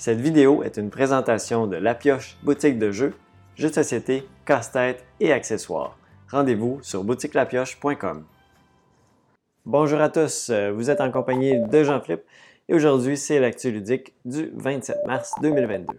Cette vidéo est une présentation de La Pioche boutique de jeux, jeux de société, casse-tête et accessoires. Rendez-vous sur boutiquelapioche.com. Bonjour à tous, euh, vous êtes en compagnie de Jean-Philippe et aujourd'hui c'est l'actu ludique du 27 mars 2022.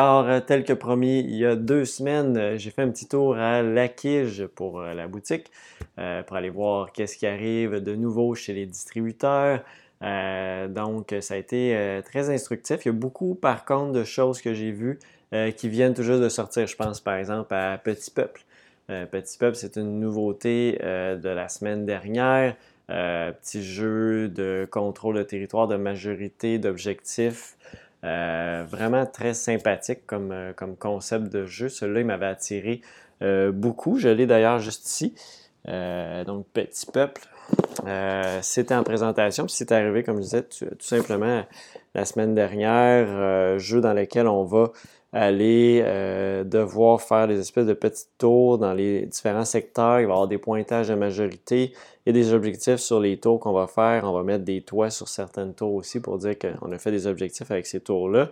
Alors, euh, tel que promis, il y a deux semaines, euh, j'ai fait un petit tour à Laquige pour euh, la boutique, pour aller voir qu'est-ce qui arrive de nouveau chez les distributeurs. donc, ça a été très instructif. Il y a beaucoup, par contre, de choses que j'ai vues qui viennent tout juste de sortir. Je pense, par exemple, à Petit Peuple. Petit Peuple, c'est une nouveauté de la semaine dernière. petit jeu de contrôle de territoire, de majorité, d'objectifs. Euh, vraiment très sympathique comme, euh, comme concept de jeu. Celui-là, il m'avait attiré euh, beaucoup. Je l'ai d'ailleurs juste ici. donc, Petit Peuple. c'était en présentation, puis c'est arrivé, comme je disais, tout, simplement la semaine dernière, jeu dans lequel on va aller devoir faire des espèces de petits tours dans les différents secteurs. Il va y avoir des pointages de majorité. A des objectifs sur les tours qu'on va faire. On va mettre des toits sur certaines tours aussi pour dire qu'on a fait des objectifs avec ces tours-là.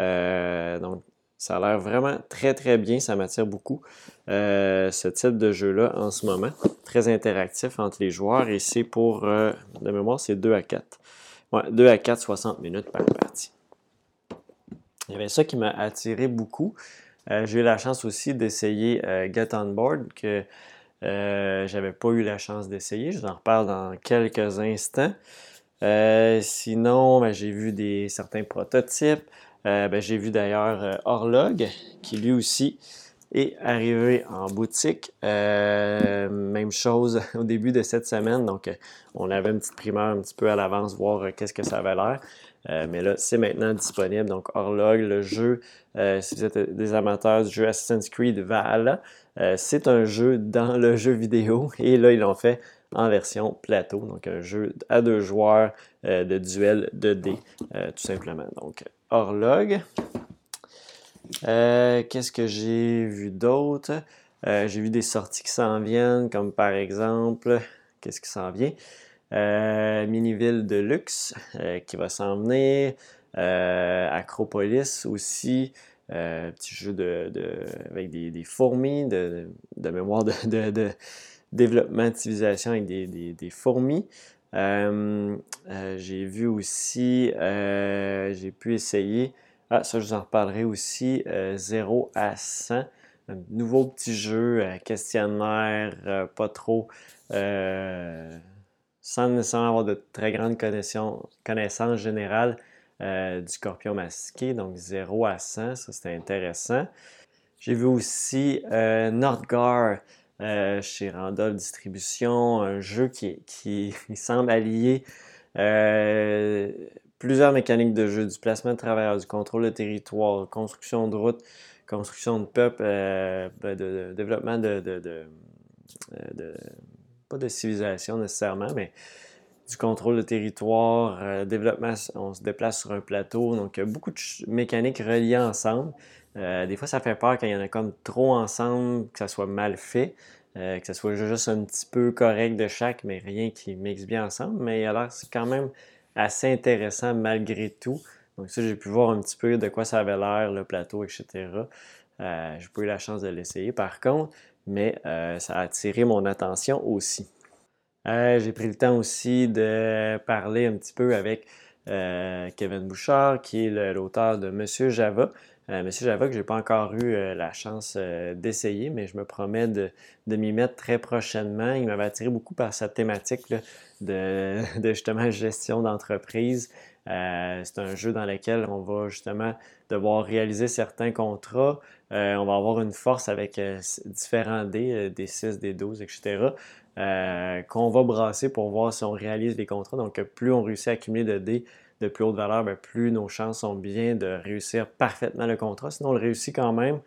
Euh, donc, ça a l'air vraiment très très bien, ça m'attire beaucoup euh, ce type de jeu-là en ce moment. Très interactif entre les joueurs et c'est pour, euh, de mémoire, c'est 2 à 4. Ouais, 2 à 4, 60 minutes par partie. Il y avait ça qui m'a attiré beaucoup. J'ai eu la chance aussi d'essayer Get On Board que euh, j'avais pas eu la chance d'essayer. Je vous en reparle dans quelques instants. Euh, sinon, ben, j'ai vu des, certains prototypes. Euh, ben, j'ai vu d'ailleurs Horlog, qui lui aussi est arrivé en boutique. même chose au début de cette semaine. Donc, on avait une petite primeur un petit peu à l'avance, voir qu'est-ce que ça avait l'air. mais là, c'est maintenant disponible. Donc, Horlog, le jeu, si vous êtes des amateurs du jeu Assassin's Creed Valhalla, euh, c'est un jeu dans le jeu vidéo et là, ils l'ont fait en version plateau, donc un jeu à deux joueurs euh, de duel de dés, euh, tout simplement. Donc, Horlog. Qu'est-ce que j'ai vu d'autre? j'ai vu des sorties qui s'en viennent, comme par exemple, qu'est-ce qui s'en vient? Miniville de luxe qui va s'en venir. Acropolis aussi. Euh, petit jeu de, avec des, fourmis, de, mémoire de, développement de civilisation avec des, fourmis. Euh, euh, j'ai vu aussi, j'ai pu essayer, ah, ça je vous en reparlerai aussi, 0 à 100, un nouveau petit jeu, questionnaire, pas trop, sans nécessairement avoir de très grandes connaissances générales. Euh, du scorpion masqué, donc 0 à 100, ça c'était intéressant. J'ai vu aussi euh, Nordgar euh, chez Randall Distribution, un jeu qui, qui semble allier plusieurs mécaniques de jeu, du placement de travailleurs, du contrôle de territoire, construction de route, construction de peuple, ben, de, développement de, de, pas de civilisation nécessairement, mais du contrôle de territoire, euh, développement, on se déplace sur un plateau. Donc, il y a beaucoup de mécaniques reliées ensemble. Euh, des fois, ça fait peur quand il y en a comme trop ensemble, que ça soit mal fait, euh, que ça soit juste un petit peu correct de chaque, mais rien qui mixe bien ensemble. Mais alors, c'est quand même assez intéressant malgré tout. Donc, ça, j'ai pu voir un petit peu de quoi ça avait l'air, le plateau, etc. Euh, j'ai pas eu la chance de l'essayer par contre, mais ça a attiré mon attention aussi. Euh, j'ai pris le temps aussi de parler un petit peu avec euh, Kevin Bouchard, qui est l'auteur de Monsieur Java. Euh, Monsieur que je n'ai pas encore eu la chance d'essayer, mais je me promets de, m'y mettre très prochainement. Il m'avait attiré beaucoup par sa thématique de, justement gestion d'entreprise. c'est un jeu dans lequel on va justement devoir réaliser certains contrats. on va avoir une force avec différents dés, des 6, des 12, etc. Euh, qu'on va brasser pour voir si on réalise les contrats. Donc, plus on réussit à accumuler de dés de plus haute valeur, ben, plus nos chances sont bien de réussir parfaitement le contrat. Sinon, on le réussit quand même,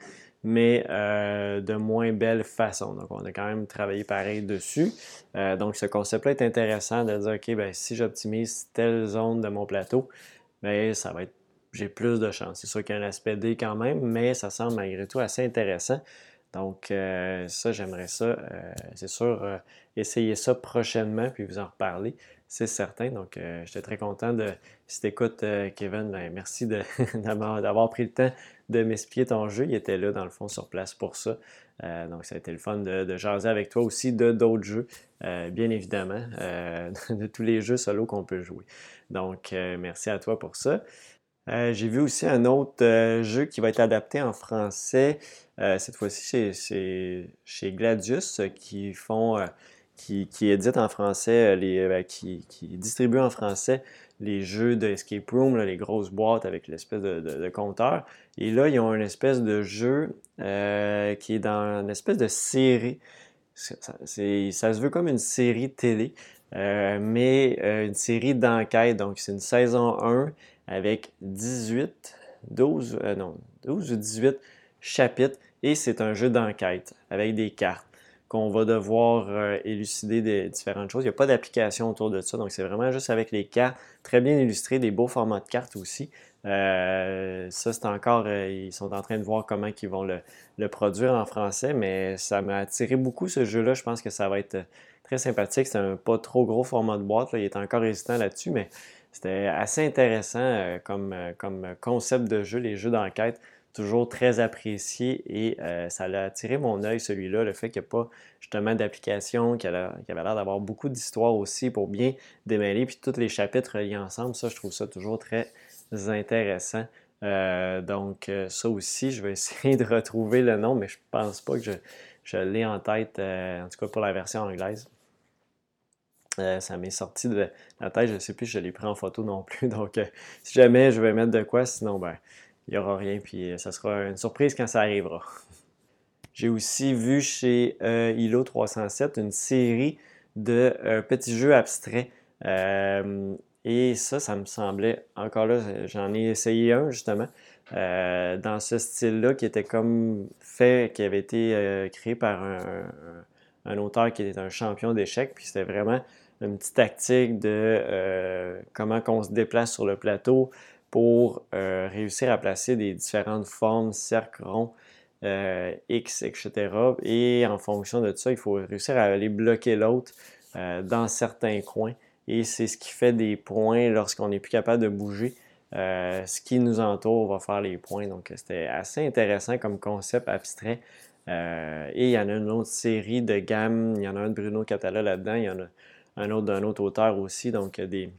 mais euh, de moins belle façon. Donc, on a quand même travaillé pareil dessus. Euh, donc, ce concept-là est intéressant de dire, OK, ben, si j'optimise telle zone de mon plateau, ben, ça va être j'ai plus de chance. C'est sûr qu'il y a un aspect D quand même, mais ça semble malgré tout assez intéressant. Donc, euh, ça, j'aimerais ça, c'est sûr, essayer ça prochainement, puis vous en reparler, c'est certain. Donc, j'étais très content de, si tu écoutes, Kevin, ben, merci d'avoir pris le temps de m'expliquer ton jeu. Il était là, dans le fond, sur place pour ça. Euh, donc, ça a été le fun de, jaser avec toi aussi de d'autres jeux, euh, bien évidemment, euh, de tous les jeux solo qu'on peut jouer. Donc, merci à toi pour ça. J'ai vu aussi un autre jeu qui va être adapté en français. cette fois-ci, c'est chez Gladius qui font, qui, qui édite en français, les, qui, qui distribue en français les jeux de escape room, les grosses boîtes avec l'espèce de, compteur. Et là, ils ont une espèce de jeu euh, qui est dans une espèce de série. Ça, se veut comme une série télé, euh, mais euh, une série d'enquête. Donc, c'est une saison 1 avec 18, 12, non, 12 ou 18 chapitres. Et c'est un jeu d'enquête avec des cartes qu'on va devoir euh, élucider des différentes choses. Il n'y a pas d'application autour de ça, donc c'est vraiment juste avec les cartes, très bien illustré, des beaux formats de cartes aussi. Euh, ça, c'est encore, euh, ils sont en train de voir comment ils vont le, produire en français, mais ça m'a attiré beaucoup ce jeu-là. Je pense que ça va être très sympathique. C'est un pas trop gros format de boîte, il est encore résistant là-dessus, mais c'était assez intéressant comme concept de jeu, les jeux d'enquête toujours très apprécié et euh, ça a attiré mon œil, celui-là, le fait qu'il n'y a pas justement d'application, qu'il avait l'air d'avoir beaucoup d'histoires aussi pour bien démêler, puis tous les chapitres reliés ensemble. Ça, je trouve ça toujours très intéressant. Euh, donc, euh, ça aussi, je vais essayer de retrouver le nom, mais je pense pas que je, je l'ai en tête, en tout cas pour la version anglaise. ça m'est sorti de la tête, je ne sais plus, je l'ai pris en photo non plus. Donc, si jamais je vais mettre de quoi, sinon, ben, il n'y aura rien, puis euh, ça sera une surprise quand ça arrivera. J'ai aussi vu chez euh, ILO 307 une série de euh, petits jeux abstraits. et ça, ça me semblait, encore là, j'en ai essayé un justement, dans ce style-là, qui était comme fait, qui avait été créé par un, auteur qui était un champion d'échecs. Puis c'était vraiment une petite tactique de comment on se déplace sur le plateau, pour euh, réussir à placer des différentes formes, cercles ronds, euh, X, etc. Et en fonction de ça, il faut réussir à aller bloquer l'autre euh, dans certains coins. Et c'est ce qui fait des points lorsqu'on n'est plus capable de bouger. ce qui nous entoure va faire les points. Donc, c'était assez intéressant comme concept abstrait. et il y en a une autre série de gammes. Il y en a un de Bruno Catala là-dedans. Il y en a un autre d'un autre auteur aussi. Donc, des,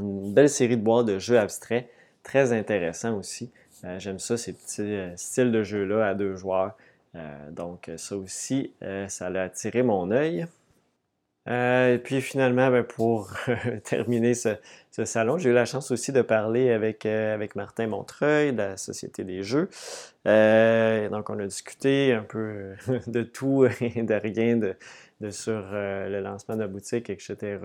une belle série de boîtes de jeux abstraits, très intéressant aussi. Euh, j'aime ça, ces petits euh, styles de jeux-là à deux joueurs. Euh, donc ça aussi, ça a attiré mon œil. Et puis finalement, ben, pour terminer ce, salon, j'ai eu la chance aussi de parler avec, avec Martin Montreuil de la Société des Jeux. donc on a discuté un peu de tout et de rien de, sur euh, le lancement de la boutique, etc.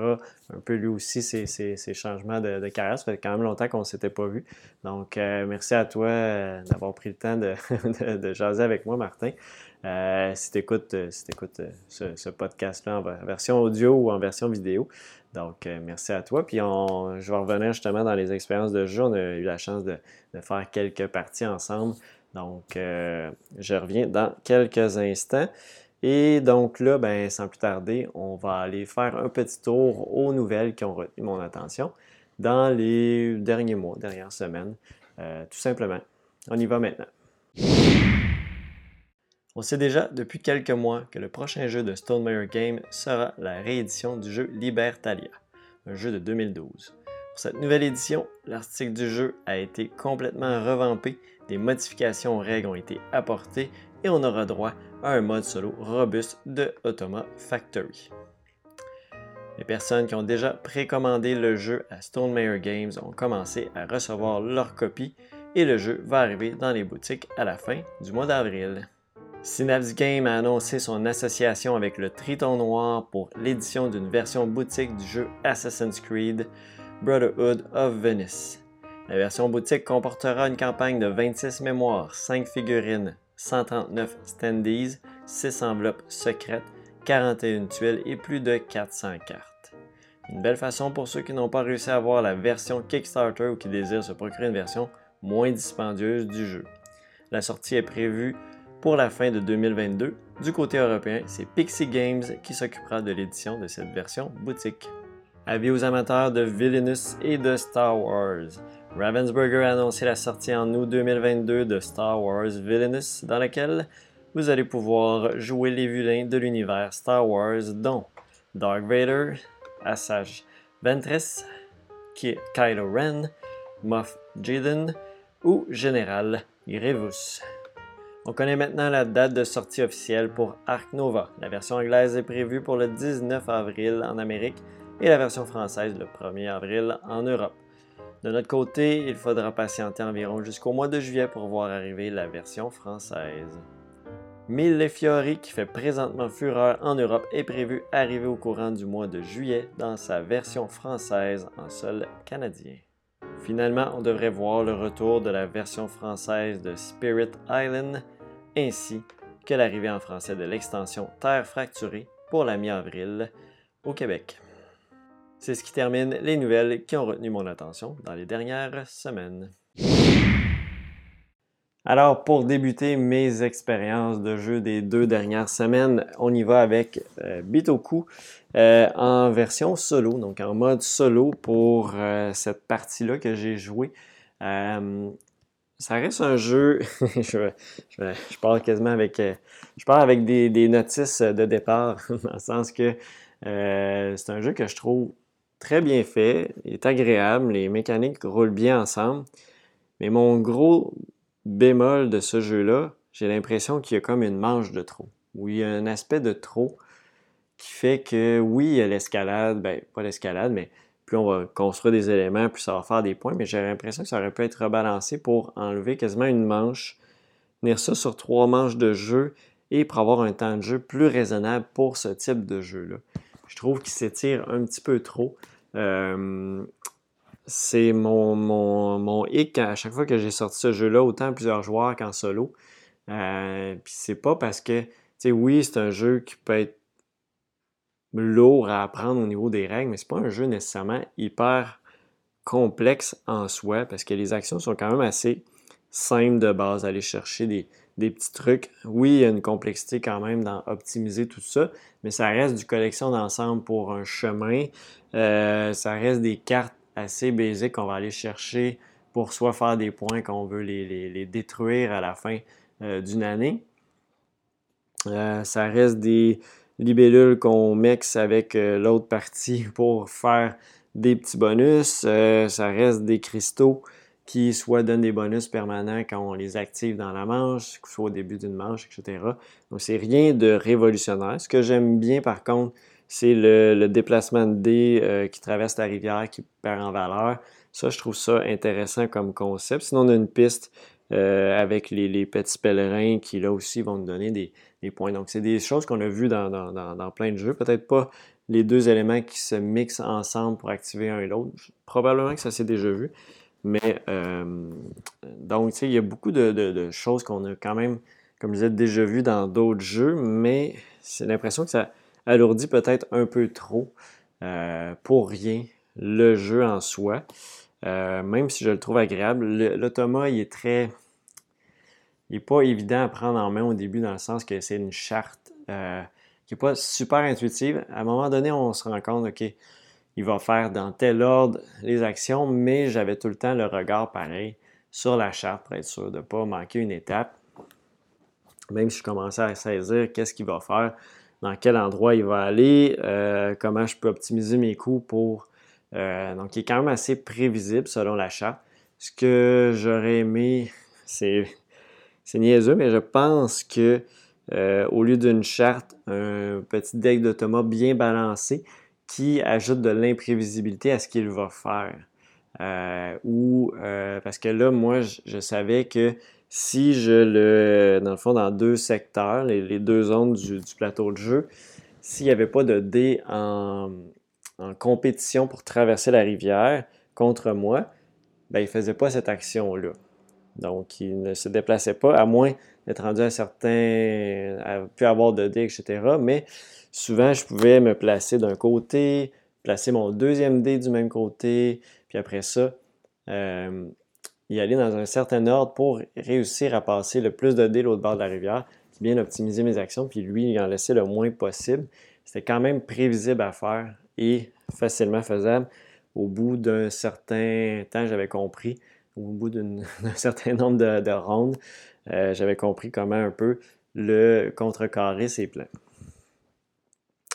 Un peu lui aussi, ses, changements de, carrière. Ça fait quand même longtemps qu'on ne s'était pas vu. Donc, euh, merci à toi euh, d'avoir pris le temps de, jaser avec moi, Martin. Si tu écoutes, ce, podcast-là en version audio ou en version vidéo. Donc, merci à toi. Puis, je vais revenir justement dans les expériences de jeu. On a eu la chance de, faire quelques parties ensemble. Donc, je reviens dans quelques instants. Et donc là, ben, sans plus tarder, on va aller faire un petit tour aux nouvelles qui ont retenu mon attention dans les derniers mois, dernières semaines, euh, tout simplement. On y va maintenant. On sait déjà depuis quelques mois que le prochain jeu de Stone Game sera la réédition du jeu Libertalia, un jeu de 2012. Pour cette nouvelle édition, l'article du jeu a été complètement revampé, des modifications aux règles ont été apportées et on aura droit à un mode solo robuste de Automa Factory. Les personnes qui ont déjà précommandé le jeu à Stone Games ont commencé à recevoir leur copie et le jeu va arriver dans les boutiques à la fin du mois d'avril. Synapse Game a annoncé son association avec le Triton Noir pour l'édition d'une version boutique du jeu Assassin's Creed Brotherhood of Venice. La version boutique comportera une campagne de 26 mémoires, 5 figurines, 139 standees, 6 enveloppes secrètes, 41 tuiles et plus de 400 cartes. Une belle façon pour ceux qui n'ont pas réussi à avoir la version Kickstarter ou qui désirent se procurer une version moins dispendieuse du jeu. La sortie est prévue pour la fin de 2022. Du côté européen, c'est Pixie Games qui s'occupera de l'édition de cette version boutique. Avis aux amateurs de Villainous et de Star Wars. Ravensburger a annoncé la sortie en août 2022 de Star Wars Villainous, dans laquelle vous allez pouvoir jouer les vilains de l'univers Star Wars, dont Dark Vader, Asajj Ventress, Kylo Ren, Moff Jaden ou Général Grievous. On connaît maintenant la date de sortie officielle pour Ark Nova. La version anglaise est prévue pour le 19 avril en Amérique et la version française le 1er avril en Europe. De notre côté, il faudra patienter environ jusqu'au mois de juillet pour voir arriver la version française. Mille Fiori, qui fait présentement fureur en Europe, est prévu arriver au courant du mois de juillet dans sa version française en sol canadien. Finalement, on devrait voir le retour de la version française de Spirit Island ainsi que l'arrivée en français de l'extension Terre fracturée pour la mi-avril au Québec. C'est ce qui termine les nouvelles qui ont retenu mon attention dans les dernières semaines. Alors, pour débuter mes expériences de jeu des deux dernières semaines, on y va avec euh, Bitoku euh, en version solo, donc en mode solo pour euh, cette partie-là que j'ai joué. Ça reste un jeu, je, parle quasiment avec, je parle avec des, notices de départ, dans le sens que c'est un jeu que je trouve très bien fait, il est agréable, les mécaniques roulent bien ensemble. Mais mon gros bémol de ce jeu-là, j'ai l'impression qu'il y a comme une manche de trop, où il y a un aspect de trop qui fait que oui, il y a l'escalade, ben pas l'escalade, mais plus on va construire des éléments, plus ça va faire des points, mais j'ai l'impression que ça aurait pu être rebalancé pour enlever quasiment une manche, tenir ça sur trois manches de jeu et pour avoir un temps de jeu plus raisonnable pour ce type de jeu-là. Je trouve qu'il s'étire un petit peu trop. Euh, c'est mon, mon, mon, hic à chaque fois que j'ai sorti ce jeu-là, autant plusieurs joueurs qu'en solo. Euh, puis c'est pas parce que, tu sais, oui, c'est un jeu qui peut être lourd à apprendre au niveau des règles, mais c'est pas un jeu nécessairement hyper complexe en soi parce que les actions sont quand même assez simples de base, aller chercher des, des petits trucs. Oui, il y a une complexité quand même dans optimiser tout ça, mais ça reste du collection d'ensemble pour un chemin. Euh, ça reste des cartes assez basiques qu'on va aller chercher pour soit faire des points qu'on veut les, détruire à la fin euh, d'une année. Euh, ça reste des libellules qu'on mixe avec l'autre partie pour faire des petits bonus. ça reste des cristaux qui soit donnent des bonus permanents quand on les active dans la manche, soit au début d'une manche, etc. Donc, c'est rien de révolutionnaire. Ce que j'aime bien, par contre, c'est le, déplacement de dés euh, qui traverse la rivière, qui perd en valeur. Ça, je trouve ça intéressant comme concept. Sinon, on a une piste euh, avec les, petits pèlerins qui, là aussi, vont nous donner des, points. Donc, c'est des choses qu'on a vues dans, plein de jeux. Peut-être pas les deux éléments qui se mixent ensemble pour activer un et l'autre. Probablement que ça s'est déjà vu. Mais euh, donc, tu sais, il y a beaucoup de, choses qu'on a quand même, comme je disais, déjà vues dans d'autres jeux, mais c'est l'impression que ça alourdit peut-être un peu trop euh, pour rien le jeu en soi. Euh, même si je le trouve agréable, l'automa, il est très. Il n'est pas évident à prendre en main au début dans le sens que c'est une charte qui n'est pas super intuitive. À un moment donné, on se rend compte, OK, il va faire dans tel ordre les actions, mais j'avais tout le temps le regard pareil sur la charte pour être sûr de ne pas manquer une étape. Même si je commençais à saisir qu'est-ce qu'il va faire, dans quel endroit il va aller, euh, comment je peux optimiser mes coûts pour. Euh, donc, il est quand même assez prévisible selon la charte. Ce que j'aurais aimé, c'est, c'est niaiseux, mais je pense que euh, au lieu d'une charte, un petit deck d'automate bien balancé, qui ajoute de l'imprévisibilité à ce qu'il va faire. Euh, ou euh, parce que là, moi, je, savais que si je le, dans le fond, dans deux secteurs, les, deux zones du, plateau de jeu, s'il n'y avait pas de dés en, compétition pour traverser la rivière contre moi, ben, il ne faisait pas cette action-là. Donc, il ne se déplaçait pas, à moins d'être rendu à certains, à plus avoir de dés, etc. Mais souvent, je pouvais me placer d'un côté, placer mon deuxième dé du même côté, puis après ça, y aller dans un certain ordre pour réussir à passer le plus de dés l'autre bord de la rivière, bien optimiser mes actions, puis lui, en laisser le moins possible. C'était quand même prévisible à faire et facilement faisable. Au bout d'un certain temps, j'avais compris, au bout d'un certain nombre de, rondes, euh, j'avais compris comment un peu le contrecarrer ses plans.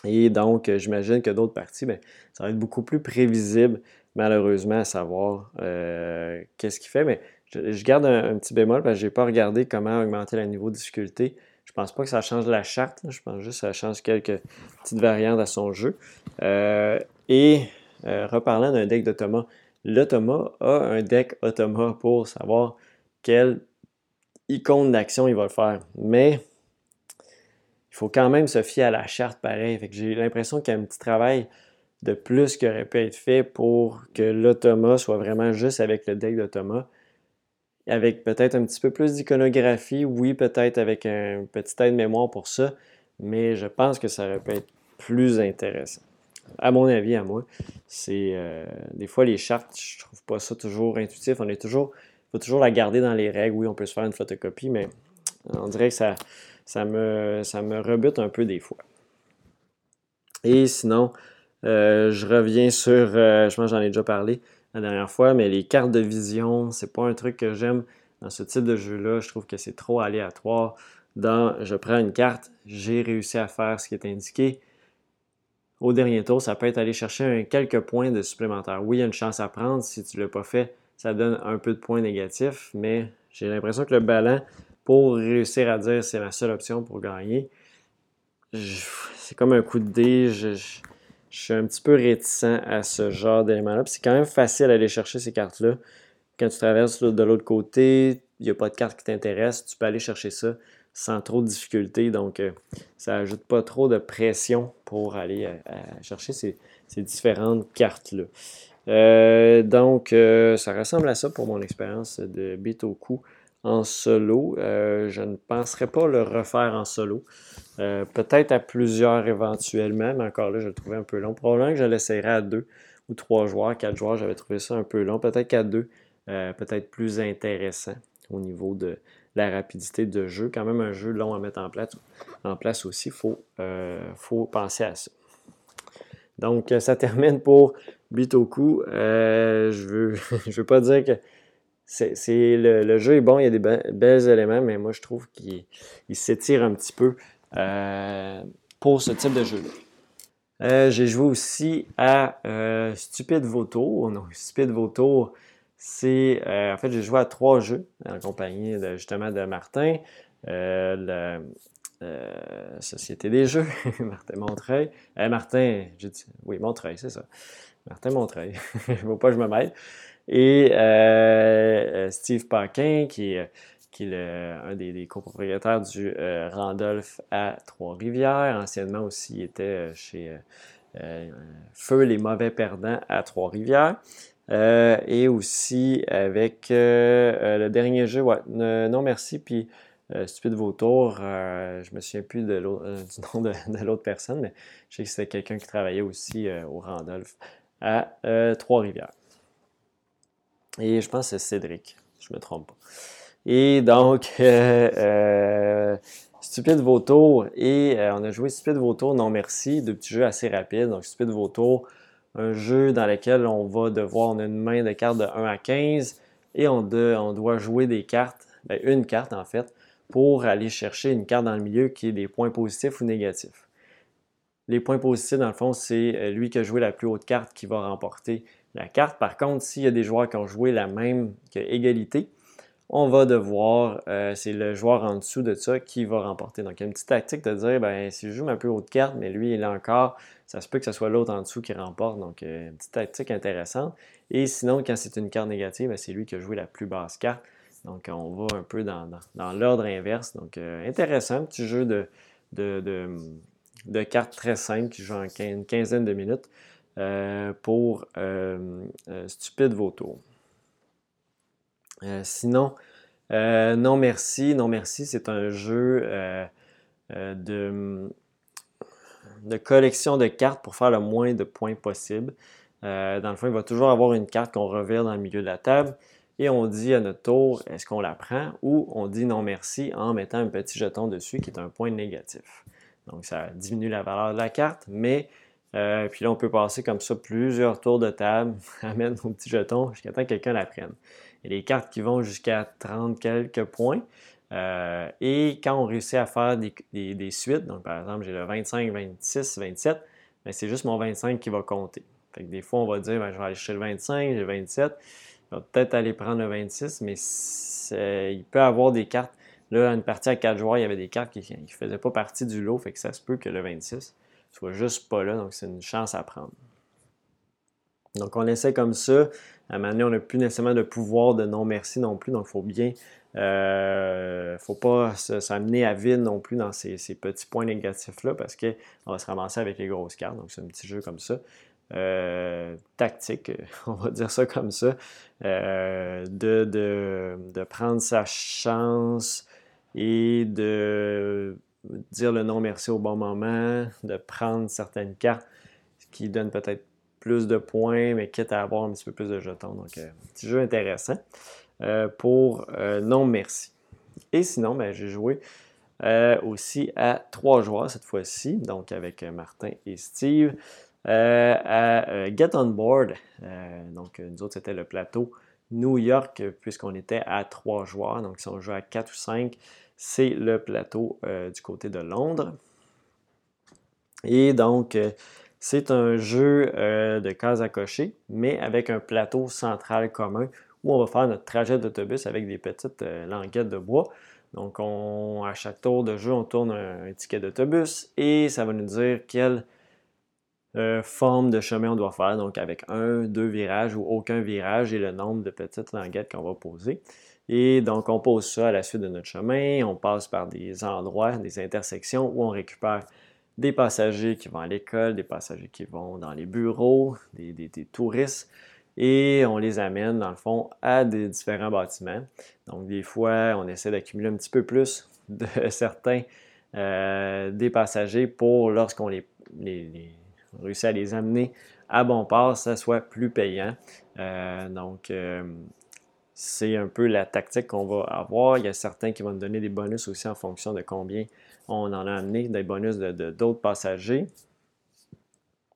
Et donc, j'imagine que d'autres parties, ben, ça va être beaucoup plus prévisible, malheureusement, à savoir euh, qu'est-ce qu'il fait. Mais je, garde un, petit bémol parce que je n'ai pas regardé comment augmenter le niveau de difficulté. Je ne pense pas que ça change la charte. Je pense juste que ça change quelques petites variantes à son jeu. Euh, et euh, reparlant d'un deck d'automa, l'automa a un deck automa pour savoir quelle icône d'action il va le faire. Mais il faut quand même se fier à la charte pareil. j'ai l'impression qu'il y a un petit travail de plus qui aurait pu être fait pour que l'automa soit vraiment juste avec le deck d'automa. Avec peut-être un petit peu plus d'iconographie, oui, peut-être avec un petit aide-mémoire pour ça, mais je pense que ça aurait pu être plus intéressant à mon avis, à moi, c'est euh, des fois les chartes, je trouve pas ça toujours intuitif. On est toujours, faut toujours la garder dans les règles. Oui, on peut se faire une photocopie, mais on dirait que ça, ça me, ça me rebute un peu des fois. Et sinon, euh, je reviens sur, euh, je pense j'en ai déjà parlé la dernière fois, mais les cartes de vision, c'est pas un truc que j'aime dans ce type de jeu-là. Je trouve que c'est trop aléatoire. Dans, je prends une carte, j'ai réussi à faire ce qui est indiqué au dernier tour, ça peut être aller chercher quelques points de supplémentaire. Oui, il y a une chance à prendre. Si tu ne l'as pas fait, ça donne un peu de points négatifs, mais j'ai l'impression que le ballon, pour réussir à dire c'est ma seule option pour gagner, c'est comme un coup de dé. Je, suis un petit peu réticent à ce genre d'élément-là. C'est quand même facile d'aller chercher ces cartes-là. Quand tu traverses de l'autre côté, il n'y a pas de carte qui t'intéresse, tu peux aller chercher ça sans trop de difficultés. Donc, euh, ça ajoute pas trop de pression pour aller euh, chercher ces, différentes cartes-là. Euh, donc, ça ressemble à ça pour mon expérience de Bitoku en solo. je ne penserais pas le refaire en solo. Peut-être à plusieurs éventuellement, mais encore là, je le trouvais un peu long. Probablement que je l'essayerais à deux ou trois joueurs, quatre joueurs, j'avais trouvé ça un peu long. Peut-être qu'à deux, peut-être plus intéressant au niveau de, la rapidité de jeu. Quand même un jeu long à mettre en place, en place aussi, il faut, euh, faut penser à ça. Donc, euh, ça termine pour Bitoku. Euh, je veux, pas dire que c'est, le, jeu est bon, il y a des bels éléments, mais moi je trouve qu'il s'étire un petit peu pour ce type de jeu-là. j'ai joué aussi à Stupid Vautour. Non, Stupid Vautour, c'est. Euh, en fait, j'ai joué à trois jeux en compagnie justement de Martin, euh, la euh, Société des Jeux, Martin Montreuil. Martin, j'ai dit. Oui, Montreuil, c'est ça. Martin Montreuil. Je ne veux pas que je me mêle. Et Steve Paquin, qui est qui est un des, copropriétaires du Randolph à Trois-Rivières. Anciennement aussi, il était chez Feu les mauvais perdants à Trois-Rivières. Euh, et aussi avec euh, euh, le dernier jeu, Non Merci, puis Stupide Vautour, je me souviens plus du nom de, l'autre personne, mais je sais que c'était quelqu'un qui travaillait aussi au Randolph à Trois-Rivières. Et je pense que c'est Cédric, je me trompe pas. Et donc, Stupide Vautour, et on a joué Stupide Vautour, non merci, deux petits jeux assez rapides. Donc, Stupide Vautour, un jeu dans lequel on va devoir, on une main de cartes de 1 à 15 et on, doit jouer des cartes, ben, une carte en fait, pour aller chercher une carte dans le milieu qui est des points positifs ou négatifs. Les points positifs, dans le fond, c'est euh, lui qui a joué la plus haute carte qui va remporter la carte. Par contre, s'il y a des joueurs qui ont joué la même égalité, on va devoir, euh, c'est le joueur en dessous de ça qui va remporter. Donc, il y a une petite tactique de dire, ben, si je joue ma plus haute carte, mais lui, il est encore, ça se peut que ce soit l'autre en dessous qui remporte. Donc, euh, une petite tactique intéressante. Et sinon, quand c'est une carte négative, ben, c'est lui qui a joué la plus basse carte. Donc, on va un peu dans, l'ordre inverse. Donc, euh, intéressant, un petit jeu de, de, cartes très simple qui joue en une quinzaine de minutes pour Stupide Vautour. Euh, sinon, euh, non merci. Non merci, c'est un jeu euh, de, de collection de cartes pour faire le moins de points possible. Dans le fond, il va toujours avoir une carte qu'on revient dans le milieu de la table et on dit à notre tour est-ce qu'on la prend ou on dit non merci en mettant un petit jeton dessus qui est un point négatif. Donc ça diminue la valeur de la carte, mais puis là on peut passer comme ça plusieurs tours de table mettre nos petits jetons jusqu'à temps que quelqu'un la prenne. Il y a des cartes qui vont jusqu'à 30 quelques points. Euh, et quand on réussit à faire des, suites, donc par exemple j'ai le 25, 26, 27, mais c'est juste mon 25 qui va compter. Fait des fois, on va dire, ben, je vais aller chercher le 25, j'ai le 27. Je vais peut-être aller prendre le 26, mais il peut avoir des cartes. Là, une partie à 4 joueurs, il y avait des cartes qui ne faisaient pas partie du lot, fait que ça se peut que le 26 soit juste pas là, donc c'est une chance à prendre. Donc, on essaie comme ça. À un moment donné, on n'a plus nécessairement de pouvoir de non-merci non plus, donc il faut bien ne euh, faut pas s'amener à vide non plus dans ces, petits points négatifs-là parce qu'on va se ramasser avec les grosses cartes. Donc, c'est un petit jeu comme ça. Euh, tactique, on va dire ça comme ça, euh, de, de, prendre sa chance et de dire le non merci au bon moment, de prendre certaines cartes qui donnent peut-être plus de points, mais quitte à avoir un petit peu plus de jetons. Donc, un petit jeu intéressant. Euh, pour euh, non merci. Et sinon, ben, j'ai joué euh, aussi à trois joueurs cette fois-ci, donc avec Martin et Steve, à Get On Board. donc, nous autres, c'était le plateau New York, puisqu'on était à trois joueurs. Donc, si on joue à quatre ou cinq, c'est le plateau du côté de Londres. Et donc, c'est un jeu de cases à cocher, mais avec un plateau central commun où on va faire notre trajet d'autobus avec des petites euh, languettes de bois. Donc, à chaque tour de jeu, on tourne un, ticket d'autobus et ça va nous dire quelle euh, forme de chemin on doit faire. Donc, avec un, deux virages ou aucun virage et le nombre de petites languettes qu'on va poser. Et donc, on pose ça à la suite de notre chemin. On passe par des endroits, des intersections où on récupère des passagers qui vont à l'école, des passagers qui vont dans les bureaux, des touristes et on les amène, dans le fond, à des différents bâtiments. Donc, des fois, on essaie d'accumuler un petit peu plus de certains euh, des passagers pour lorsqu'on les, réussit à les amener à bon port, ça soit plus payant. Euh, donc, euh, c'est un peu la tactique qu'on va avoir. Il y a certains qui vont nous donner des bonus aussi en fonction de combien on en a amené, des bonus de d'autres passagers.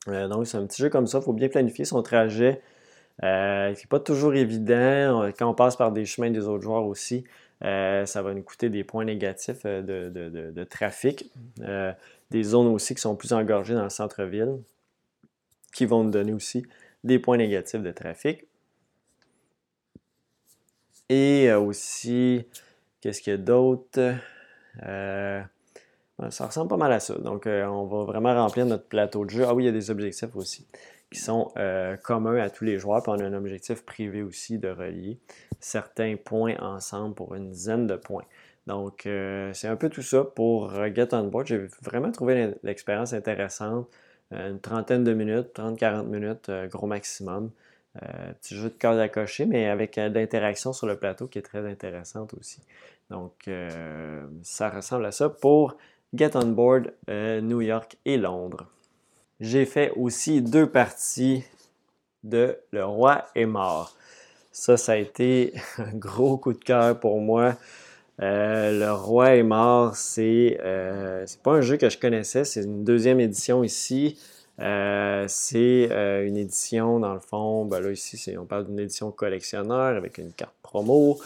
donc, c'est un petit jeu comme ça. Il faut bien planifier son trajet euh, c'est pas toujours évident. Quand on passe par des chemins des autres joueurs aussi, euh, ça va nous coûter des points négatifs euh, de, trafic. Euh, des zones aussi qui sont plus engorgées dans le centre-ville, qui vont nous donner aussi des points négatifs de trafic. Et aussi, qu'est-ce qu'il y a d'autre? Ça ressemble pas mal à ça. Donc, on va vraiment remplir notre plateau de jeu. Ah oui, il y a des objectifs aussi qui sont euh, communs à tous les joueurs. Puis on a un objectif privé aussi de relier certains points ensemble pour une dizaine de points. Donc, euh, c'est un peu tout ça pour euh, Get On Board. J'ai vraiment trouvé l'expérience intéressante. une trentaine de minutes, 30-40 minutes, gros maximum. petit jeu de case à cocher, mais avec l'interaction sur le plateau qui est très intéressante aussi. Donc, ça ressemble à ça pour Get On Board New York et Londres j'ai fait aussi deux parties de Le Roi est mort. Ça, ça a été un gros coup de cœur pour moi. Euh, le Roi est mort, c'est euh, pas un jeu que je connaissais, c'est une deuxième édition ici. Euh, c'est euh, une édition, dans le fond, ben là ici, on parle d'une édition collectionneur avec une carte promo,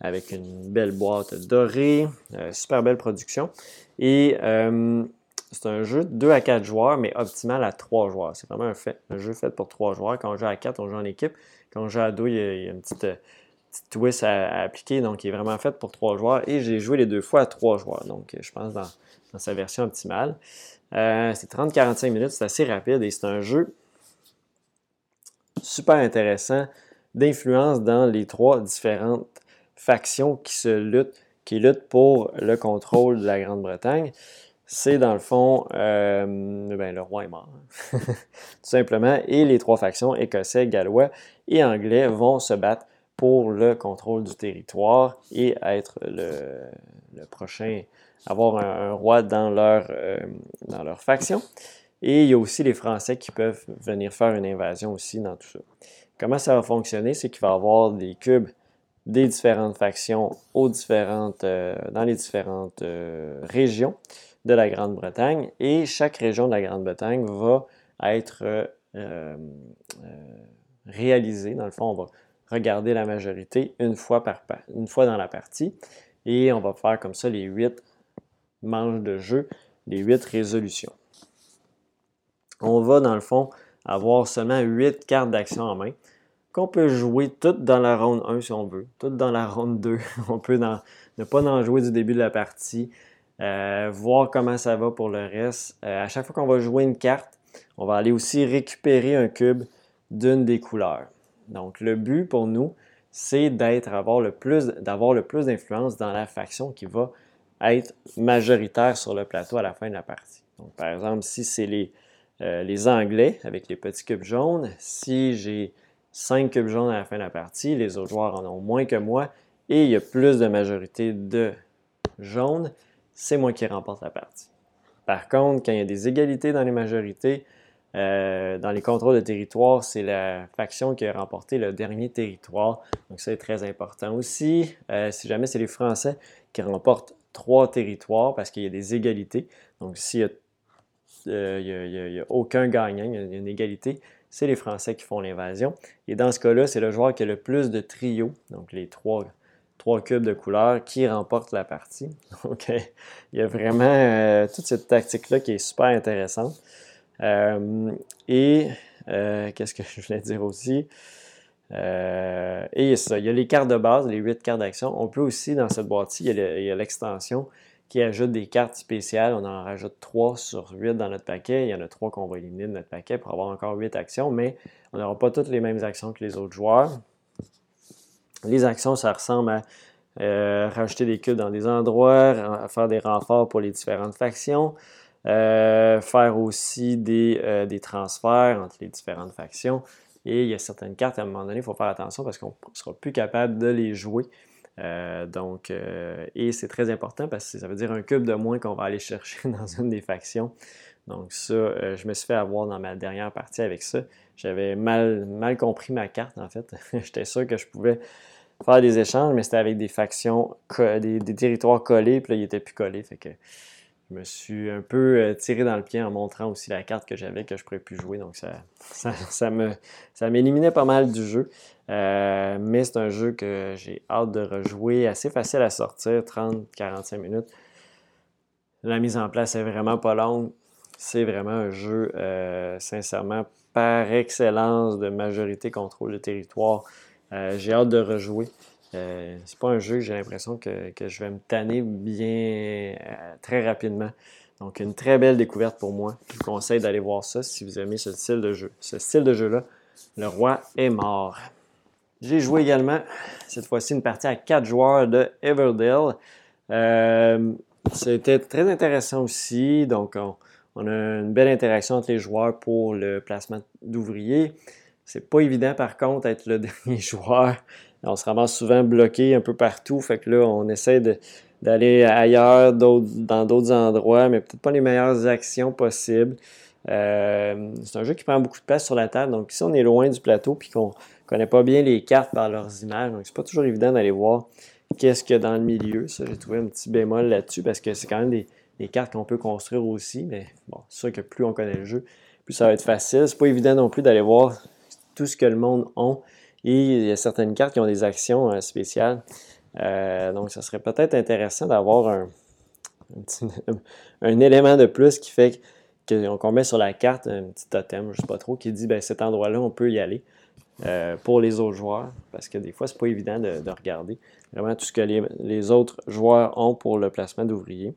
avec une belle boîte dorée, super belle production. Et c'est un jeu de 2 à 4 joueurs, mais optimal à 3 joueurs. C'est vraiment un, jeu fait pour 3 joueurs. Quand on joue à 4, on joue en équipe. Quand on joue à 2, il y a, une petite, twist à, appliquer. Donc, il est vraiment fait pour 3 joueurs. Et j'ai joué les deux fois à 3 joueurs. Donc, je pense dans, sa version optimale. Euh, c'est 30-45 minutes. C'est assez rapide et c'est un jeu super intéressant d'influence dans les trois différentes factions qui se luttent, qui luttent pour le contrôle de la Grande-Bretagne c'est dans le fond, euh, ben, le roi est mort, tout simplement, et les trois factions, écossais, gallois et anglais, vont se battre pour le contrôle du territoire et être le, prochain, avoir un, roi dans leur, euh, dans leur faction. Et il y a aussi les Français qui peuvent venir faire une invasion aussi dans tout ça. Comment ça va fonctionner? C'est qu'il va y avoir des cubes des différentes factions aux différentes, euh, dans les différentes euh, régions de la Grande-Bretagne et chaque région de la Grande-Bretagne va être euh, réalisée. Dans le fond, on va regarder la majorité une fois, par, une fois dans la partie et on va faire comme ça les huit manches de jeu, les huit résolutions. On va dans le fond avoir seulement huit cartes d'action en main qu'on peut jouer toutes dans la ronde 1 si on veut, toutes dans la ronde 2. on peut ne pas en jouer du début de la partie, euh, voir comment ça va pour le reste. Euh, à chaque fois qu'on va jouer une carte, on va aller aussi récupérer un cube d'une des couleurs. Donc le but pour nous, c'est d'avoir le plus d'influence dans la faction qui va être majoritaire sur le plateau à la fin de la partie. Donc par exemple, si c'est les, euh, les Anglais avec les petits cubes jaunes, si j'ai 5 cubes jaunes à la fin de la partie, les autres joueurs en ont moins que moi et il y a plus de majorité de jaunes, c'est moi qui remporte la partie. Par contre, quand il y a des égalités dans les majorités, euh, dans les contrôles de territoire, c'est la faction qui a remporté le dernier territoire. Donc, ça est très important aussi. Euh, si jamais c'est les Français qui remportent trois territoires parce qu'il y a des égalités. Donc, s'il n'y euh, a, aucun gagnant, il y a une égalité, c'est les Français qui font l'invasion. Et dans ce cas-là, c'est le joueur qui a le plus de trios, donc les trois, trois cubes de couleur, qui remporte la partie. Donc, il y a vraiment euh, toute cette tactique-là qui est super intéressante. Euh, et euh, qu'est-ce que je voulais dire aussi? et ça, il y a les cartes de base, les huit cartes d'action. On peut aussi, dans cette boîte-ci, il y a l'extension qui ajoute des cartes spéciales. On en rajoute 3 sur 8 dans notre paquet. Il y en a 3 qu'on va éliminer de notre paquet pour avoir encore 8 actions, mais on n'aura pas toutes les mêmes actions que les autres joueurs. Les actions, ça ressemble à euh, rajouter des cubes dans des endroits, faire des renforts pour les différentes factions, euh, faire aussi des, euh, des, transferts entre les différentes factions. Et il y a certaines cartes, à un moment donné, il faut faire attention parce qu'on ne sera plus capable de les jouer euh, donc, euh, et c'est très important parce que ça veut dire un cube de moins qu'on va aller chercher dans une des factions. Donc ça, euh, je me suis fait avoir dans ma dernière partie avec ça. J'avais mal, mal compris ma carte en fait. J'étais sûr que je pouvais faire des échanges, mais c'était avec des factions, des, territoires collés, puis là, ils n'étaient plus collés. Fait que je me suis un peu euh, tiré dans le pied en montrant aussi la carte que j'avais que je pourrais plus jouer. Donc ça, ça, me, ça m'éliminait pas mal du jeu. Euh, mais c'est un jeu que j'ai hâte de rejouer, assez facile à sortir, 30-45 minutes. La mise en place est vraiment pas longue. C'est vraiment un jeu, euh, sincèrement, par excellence de majorité contrôle de territoire. j'ai hâte de rejouer. Euh, c'est pas un jeu j'ai l'impression que, je vais me tanner bien euh, très rapidement. Donc, une très belle découverte pour moi. Je vous conseille d'aller voir ça si vous aimez ce style de jeu. Ce style de jeu-là, le roi est mort. J'ai joué également, cette fois-ci, une partie à quatre joueurs de Everdale. Euh, c'était très intéressant aussi. Donc, on, on, a une belle interaction entre les joueurs pour le placement d'ouvriers. C'est pas évident, par contre, d'être le dernier joueur on se ramasse souvent bloqué un peu partout. Fait que là, on essaie d'aller ailleurs, dans d'autres endroits, mais peut-être pas les meilleures actions possibles. Euh, c'est un jeu qui prend beaucoup de place sur la table. Donc, si on est loin du plateau puis qu'on connaît pas bien les cartes par leurs images, donc c'est pas toujours évident d'aller voir qu'est-ce qu'il y a dans le milieu. Ça, j'ai trouvé un petit bémol là-dessus parce que c'est quand même des, cartes qu'on peut construire aussi. Mais bon, c'est sûr que plus on connaît le jeu, plus ça va être facile. C'est pas évident non plus d'aller voir tout ce que le monde a et il y a certaines cartes qui ont des actions euh, spéciales. Euh, donc, ça serait peut-être intéressant d'avoir un, élément de plus qui fait qu'on met sur la carte un petit totem, je ne sais pas trop, qui dit ben, cet endroit-là, on peut y aller euh, pour les autres joueurs. Parce que des fois, c'est pas évident de, regarder vraiment tout ce que les, autres joueurs ont pour le placement d'ouvriers.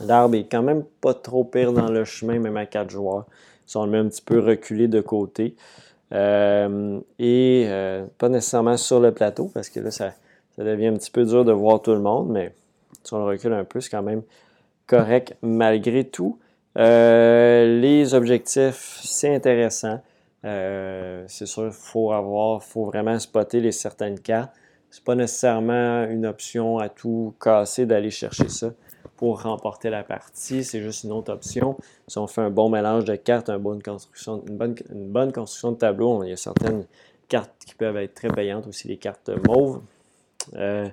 L'arbre est quand même pas trop pire dans le chemin, même à quatre joueurs. On le met un petit peu reculé de côté. Euh, et euh, pas nécessairement sur le plateau parce que là, ça, devient un petit peu dur de voir tout le monde, mais si on le recule un peu, c'est quand même correct malgré tout. Euh, les objectifs, c'est intéressant. c'est sûr, il faut avoir, faut vraiment spotter les certaines cartes. C'est pas nécessairement une option à tout casser d'aller chercher ça. Pour remporter la partie. C'est juste une autre option. Si on fait un bon mélange de cartes, une bonne construction, une bonne, une bonne construction de tableau, il y a certaines cartes qui peuvent être très payantes, aussi les cartes mauves. Euh,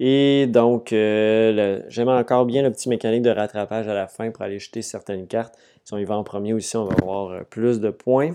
et donc, euh, j'aime encore bien le petit mécanique de rattrapage à la fin pour aller jeter certaines cartes. Si on y va en premier aussi, on va avoir euh, plus de points.